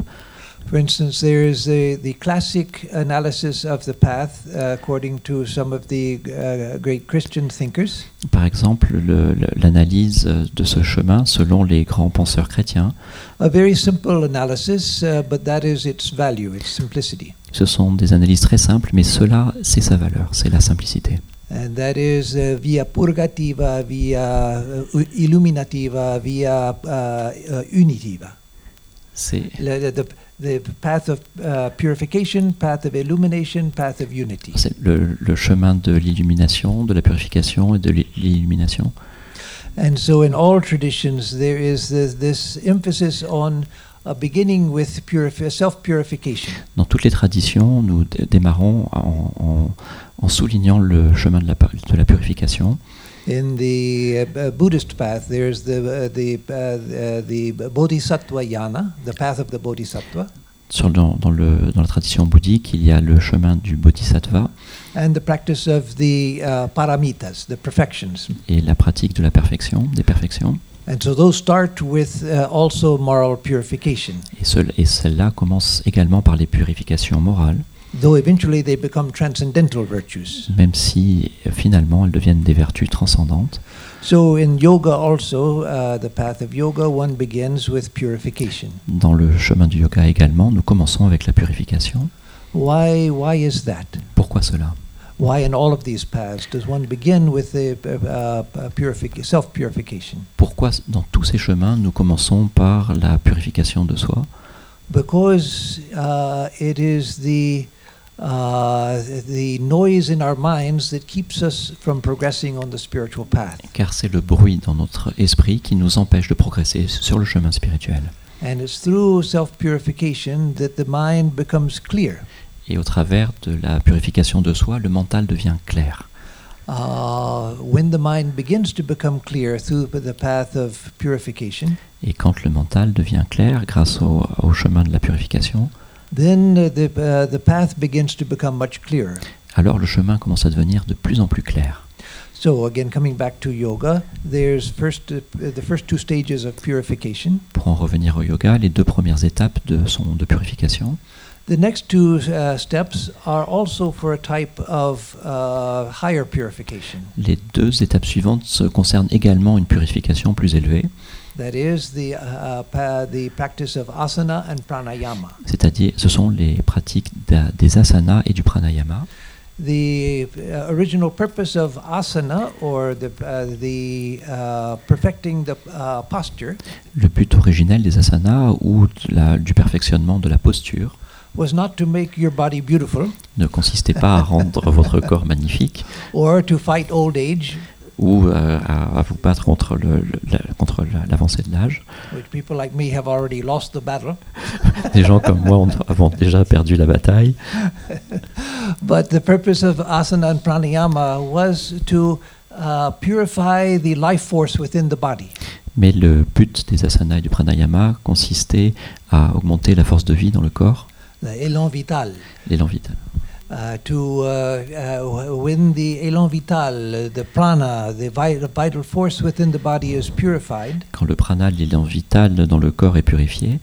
For instance, there is the, the classic analysis of the path uh, according to some of the uh, great Christian thinkers. Par exemple, le- le- l'analyse de ce chemin selon les grands penseurs chrétiens. A very simple analysis, uh, but that is its value, its simplicity. Ce sont des analyses très simples, mais cela, c'est sa valeur, c'est la simplicité. And that is uh, via purgativa, via uh, illuminativa, via uh, unitiva. C'est the, the, the path of purification, path of illumination, path of unity. c'est le, le chemin de l'illumination, de la purification et de l'il- l'illumination. And so, in all traditions, there is this, this emphasis on uh, beginning with purifi- self purification. Dans toutes les traditions, nous dé- démarrons en, en- en soulignant le chemin de la, par- de la purification. In the uh, uh, Buddhist path, there's the, uh, the, uh, the Bodhisattva yana, the path of the Bodhisattva, Sur, dans, dans le, dans la tradition bouddhique, il y a le chemin du bodhisattva and the practice of the paramitas, the perfections. et la pratique de la perfection, des perfections. And so, those start with also moral purification. Et, ce- et celle-là commence également par les purifications morales, though eventually they become transcendental virtues. même si euh, finalement elles deviennent des vertus transcendantes. So in yoga also, uh, the path of yoga, one begins with purification. Dans le chemin du yoga également, nous commençons avec la purification. Why? Why is that? Pourquoi cela? Why in all of these paths does one begin with the uh, uh, purific- self-purification? Pourquoi dans tous ces chemins nous commençons par la purification de soi? Because uh, it is the the noise in our minds that keeps us from progressing on the spiritual path. Car c'est le bruit dans notre esprit qui nous empêche de progresser sur le chemin spirituel. And it's through self-purification that the mind becomes clear. Et au travers de la purification de soi, le mental devient clair. Uh, when the mind begins to become clear through the path of purification, Et quand le mental devient clair grâce au, au chemin de la purification, then the, uh, the path begins to become much clearer. alors le chemin commence à devenir de plus en plus clair. So again, coming back to yoga, there's first uh, the first two stages of purification. Pour en revenir au yoga, les deux premières étapes de, son, de purification, The next two uh, steps are also for a type of uh, higher purification. les deux étapes suivantes concernent également une purification plus élevée, That is the uh, pa- the practice of asana and pranayama. c'est-à-dire ce sont les pratiques des asanas et du pranayama. The uh, original purpose of asana, or the uh, the uh, perfecting the uh, posture, Le but originel des asanas ou la- du perfectionnement de la posture was not to make your body beautiful ne consistait pas à rendre votre corps magnifique or to fight old age, ou euh, à, à vous battre contre le- contre la- l'avancée de l'âge. which people like me have already lost the battle. Des gens comme moi ont, avons déjà perdu la bataille. But the purpose of asana and pranayama was to uh, purify the life force within the body. Mais le but des asanas et du pranayama consistait à augmenter la force de vie dans le corps, the élan vital. l'élan vital. Uh, to uh, uh, when the élan vital, the prana, the vi- the vital force within the body is purified, Quand le prana, l'élan vital dans le corps est purifié,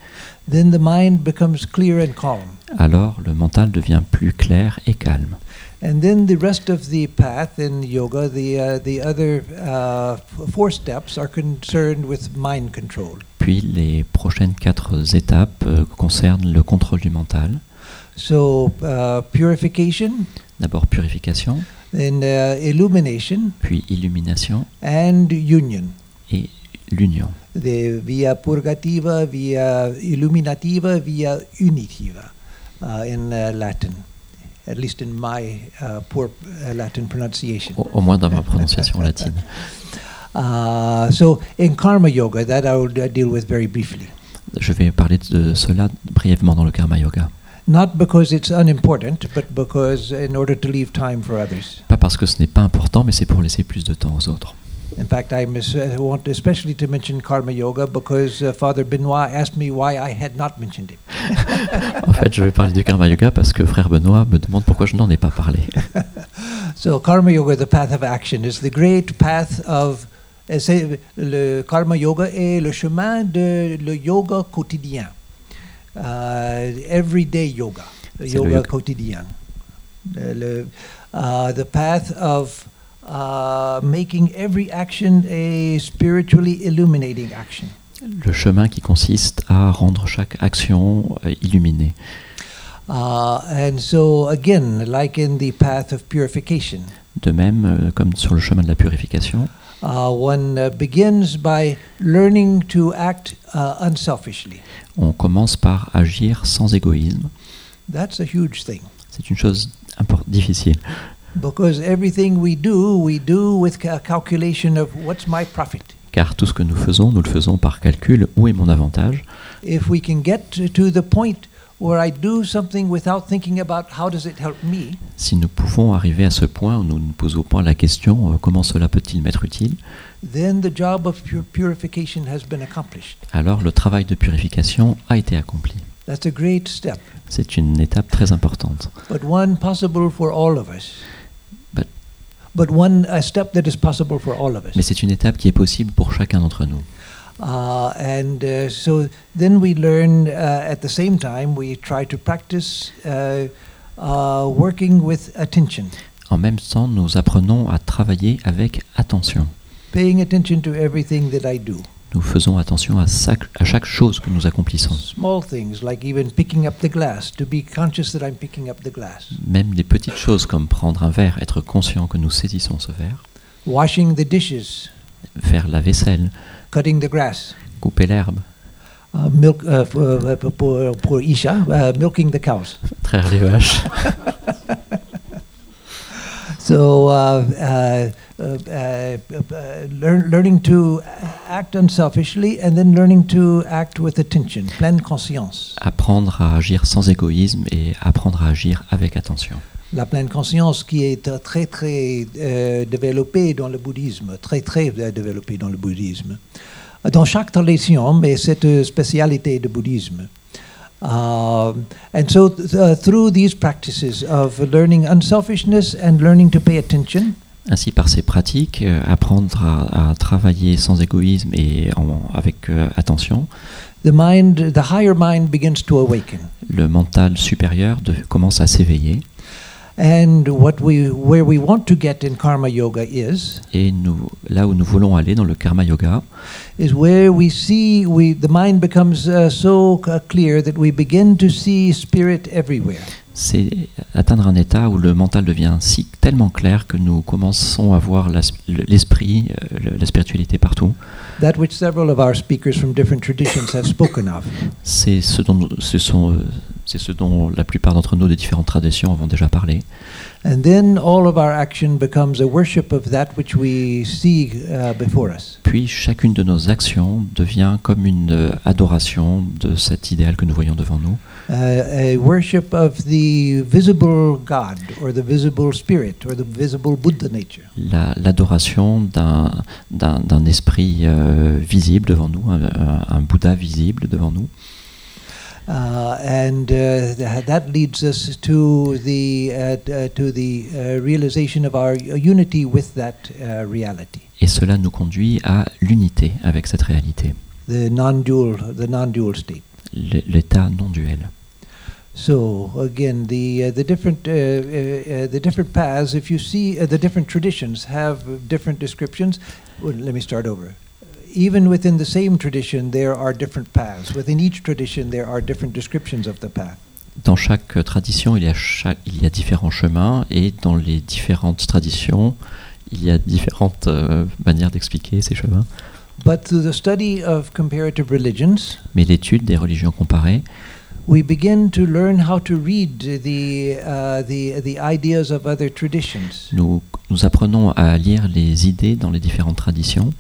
then the mind becomes clear and calm. alors le mental devient plus clair et calme. And then the rest of the path in yoga, the uh, the other uh, four steps are concerned with mind control. Puis les prochaines quatre étapes euh, concernent le contrôle du mental. So uh, purification, D'abord purification, then uh, illumination, puis illumination and union. et l'union. The via purgativa, via illuminativa, via unitiva, uh, in uh, Latin, at least in my uh, poor uh, Latin pronunciation. Au, au moins dans ma prononciation latine. Uh, so in karma yoga, that I will deal with very briefly. Je vais parler de cela brièvement dans le karma yoga. Not because it's unimportant, but because in order to leave time for others. Pas parce que ce n'est pas important, mais c'est pour laisser plus de temps aux autres. In fact, I uh, want especially to mention Karma Yoga because uh, Father Benoit asked me why I had not mentioned it. En fait, je vais parler du karma yoga parce que frère Benoît me demande pourquoi je n'en ai pas parlé. So, Karma Yoga, the path of action, is the great path of. c'est- Le Karma Yoga est le chemin de le yoga quotidien. Uh, everyday yoga, le le yoga yoga. quotidien. Le, uh, the path of uh, making every action a spiritually illuminating action. Le chemin qui consiste à rendre chaque action euh, illuminée. Uh, and so, again, like in the path of purification, De même, euh, comme sur le chemin de la purification, one uh, begins by learning to act uh, unselfishly. on commence par agir sans égoïsme. That's a huge thing C'est une chose difficile. because everything we do, we do with a calculation of what's my profit. Car tout ce que nous faisons, nous le faisons par calcul. Où est mon avantage? If we can get to the point Si nous pouvons arriver à ce point où nous nous posons pas la question euh, comment cela peut-il m'être utile, then the job of pur- purification has been accomplished. alors le travail de purification a été accompli. That's a great step, C'est une étape très importante. but one possible for all of us. But- but one a step that is possible for all of us. Mais c'est une étape qui est possible pour chacun d'entre nous. Uh, and uh, so then we learn uh, at the same time, we try to practice uh, uh, working with attention, En même temps, nous apprenons à travailler avec attention. paying attention to everything that I do. Nous faisons attention à chaque, à chaque chose que nous accomplissons. Small things like even picking up the glass, to be conscious that I'm picking up the glass, Même des petites choses comme prendre un verre, être conscient que nous saisissons ce verre, washing the dishes, faire la vaisselle, cutting the grass, couper l'herbe, uh, milk uh, for, uh, pour, pour Isha, uh, milking the cows. traire les vaches. So, uh, uh, uh, uh, uh, learn, learning to act unselfishly and then learning to act with attention, pleine conscience. Apprendre à agir sans égoïsme et apprendre à agir avec attention. La pleine conscience qui est très, très euh, développée dans le bouddhisme, très, très euh, développée dans le bouddhisme. Dans chaque tradition, mais c'est une spécialité du bouddhisme. Um, and so, th- uh, through these practices of learning unselfishness and learning to pay attention, Ainsi, par ces pratiques, euh, apprendre à, à travailler sans égoïsme et en- avec euh, attention, the mind, the higher mind begins to awaken. le mental supérieur de- commence à s'éveiller. And what we, where we want to get in karma yoga is, Et nous, là où nous voulons aller dans le karma yoga, is where we see, we, the mind becomes uh, so uh, clear that we begin to see spirit everywhere. c'est atteindre un état où le mental devient si tellement clair que nous commençons à voir l'esprit, euh, la spiritualité partout. That which several of our speakers from different traditions have spoken of. C'est ce dont, ce sont, euh, c'est ce dont la plupart d'entre nous de différentes traditions avons déjà parlé. And then all of our action becomes a worship of that which we see uh, before us. Puis chacune de nos actions devient comme une euh, adoration de cet idéal que nous voyons devant nous, Uh, a worship of the visible God or the visible spirit or the visible Buddha nature. La- l'adoration d'un, d'un, esprit euh, visible devant nous, un- un Bouddha visible devant nous. Uh, and uh, th- that leads us to the uh, uh, to the uh, realization of our unity with that uh, reality, Et cela nous conduit à l'unité avec cette réalité, the non-dual, the non-dual state. l'état non duel. So again, the uh, the different uh, uh, uh, the different paths. If you see uh, the different traditions have different descriptions. Well, let me start over. Even within the same tradition, there are different paths. Within each tradition, there are different descriptions of the path. Dans chaque euh, tradition, il y, a chaque- il y a différents chemins et dans les différentes traditions, il y a différentes euh, manières d'expliquer ces chemins. But through the study of comparative religions, Mais l'étude des religions comparées, we begin to learn how to read the uh, the the ideas of other traditions. nous, nous apprenons à lire les idées dans les différentes traditions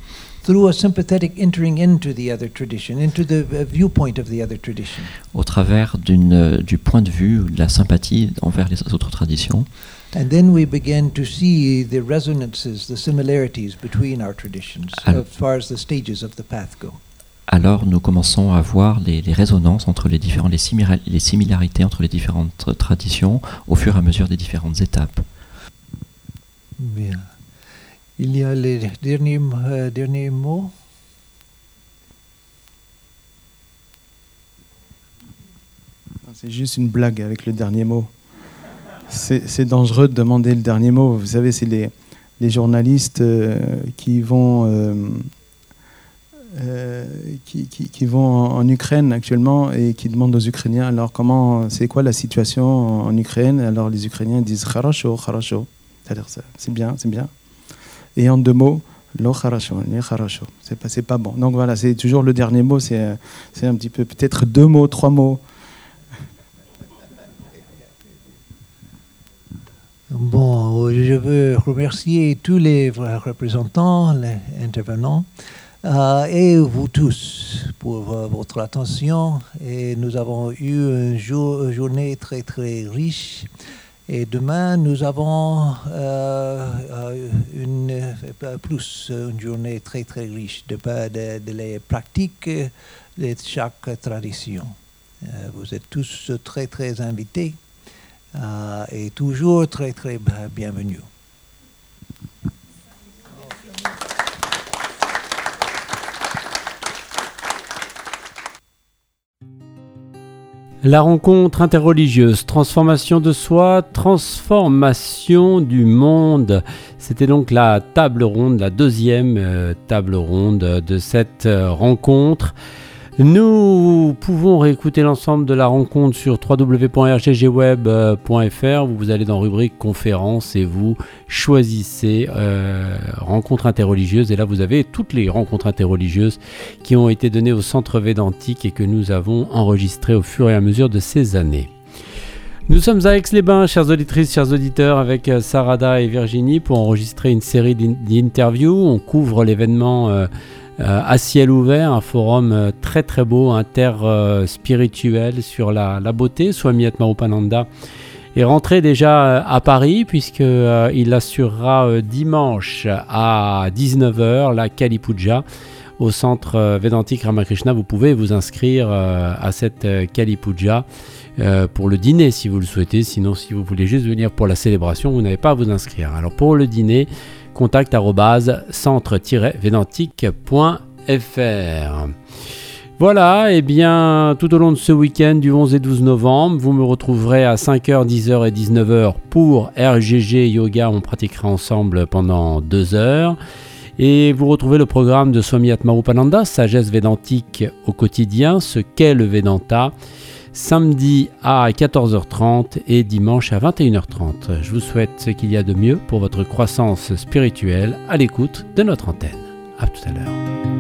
through a sympathetic entering into the other tradition, into the uh, viewpoint of the other tradition. au travers d'une, euh, du point de vue de la sympathie envers les autres traditions. And then we begin to see the resonances, the similarities between our traditions Al- as far as the stages of the path go. Alors nous commençons à voir les, les résonances entre les différents, les, simira- les similarités entre les différentes traditions au fur et à mesure des différentes étapes. Bien. Il y a les derniers, euh, derniers mots. C'est juste une blague avec le dernier mot. C'est dangereux de demander le dernier mot. Vous savez, c'est les, les journalistes euh, qui vont, euh, euh, qui, qui- vont en, Ukraine actuellement et qui demandent aux Ukrainiens alors comment, c'est quoi la situation en, Ukraine? Alors les Ukrainiens disent Kharasho, Kharasho. C'est bien, c'est bien. Et en deux mots, Lo Kharasho. C'est pas, c'est pas bon. Donc voilà, c'est toujours le dernier mot, c'est un petit peu, peut-être deux mots, trois mots. Bon, je veux remercier tous les représentants, les intervenants, euh, et vous tous pour euh, votre attention. Et nous avons eu une journée très très riche. Et demain, nous avons euh, euh, une, euh, plus une journée très très riche de, de, de les pratiques de chaque tradition. Vous êtes tous très très invités et toujours très très b- La rencontre interreligieuse, transformation de soi, transformation du monde. C'était donc la table ronde, la deuxième euh, table ronde de cette euh, rencontre. Nous pouvons réécouter l'ensemble de la rencontre sur www.rggweb.fr. Vous allez dans rubrique conférence et vous choisissez euh, rencontre interreligieuse. Et là, vous avez toutes les rencontres interreligieuses qui ont été données au Centre Védantique et que nous avons enregistrées au fur et à mesure de ces années. Nous sommes à Aix-les-Bains, chères auditrices, chers auditeurs, avec euh, Sarada et Virginie pour enregistrer une série d'in- d'interviews. On couvre l'événement euh, à ciel ouvert, un forum euh, très très beau, inter-spirituel sur la, la beauté. Swami Atmarupananda est rentré déjà euh, à Paris puisqu'il assurera euh, dimanche à 19h la Kali Puja au centre euh, Védantique Ramakrishna. Vous pouvez vous inscrire euh, à cette euh, Kali Puja euh, pour le dîner si vous le souhaitez. Sinon, si vous voulez juste venir pour la célébration, vous n'avez pas à vous inscrire. Alors pour le dîner, contact centre-védantique.fr. Voilà, et bien tout au long de ce week-end du 11 et 12 novembre, vous me retrouverez à 5h, 10h et 19h pour RGG Yoga. On pratiquera ensemble pendant deux heures. Et vous retrouvez le programme de Swami Atmarupananda, Sagesse Védantique au quotidien, ce qu'est le Vedanta, samedi à 14h30 et dimanche à 21h30. Je vous souhaite ce qu'il y a de mieux pour votre croissance spirituelle à l'écoute de notre antenne. A tout à l'heure.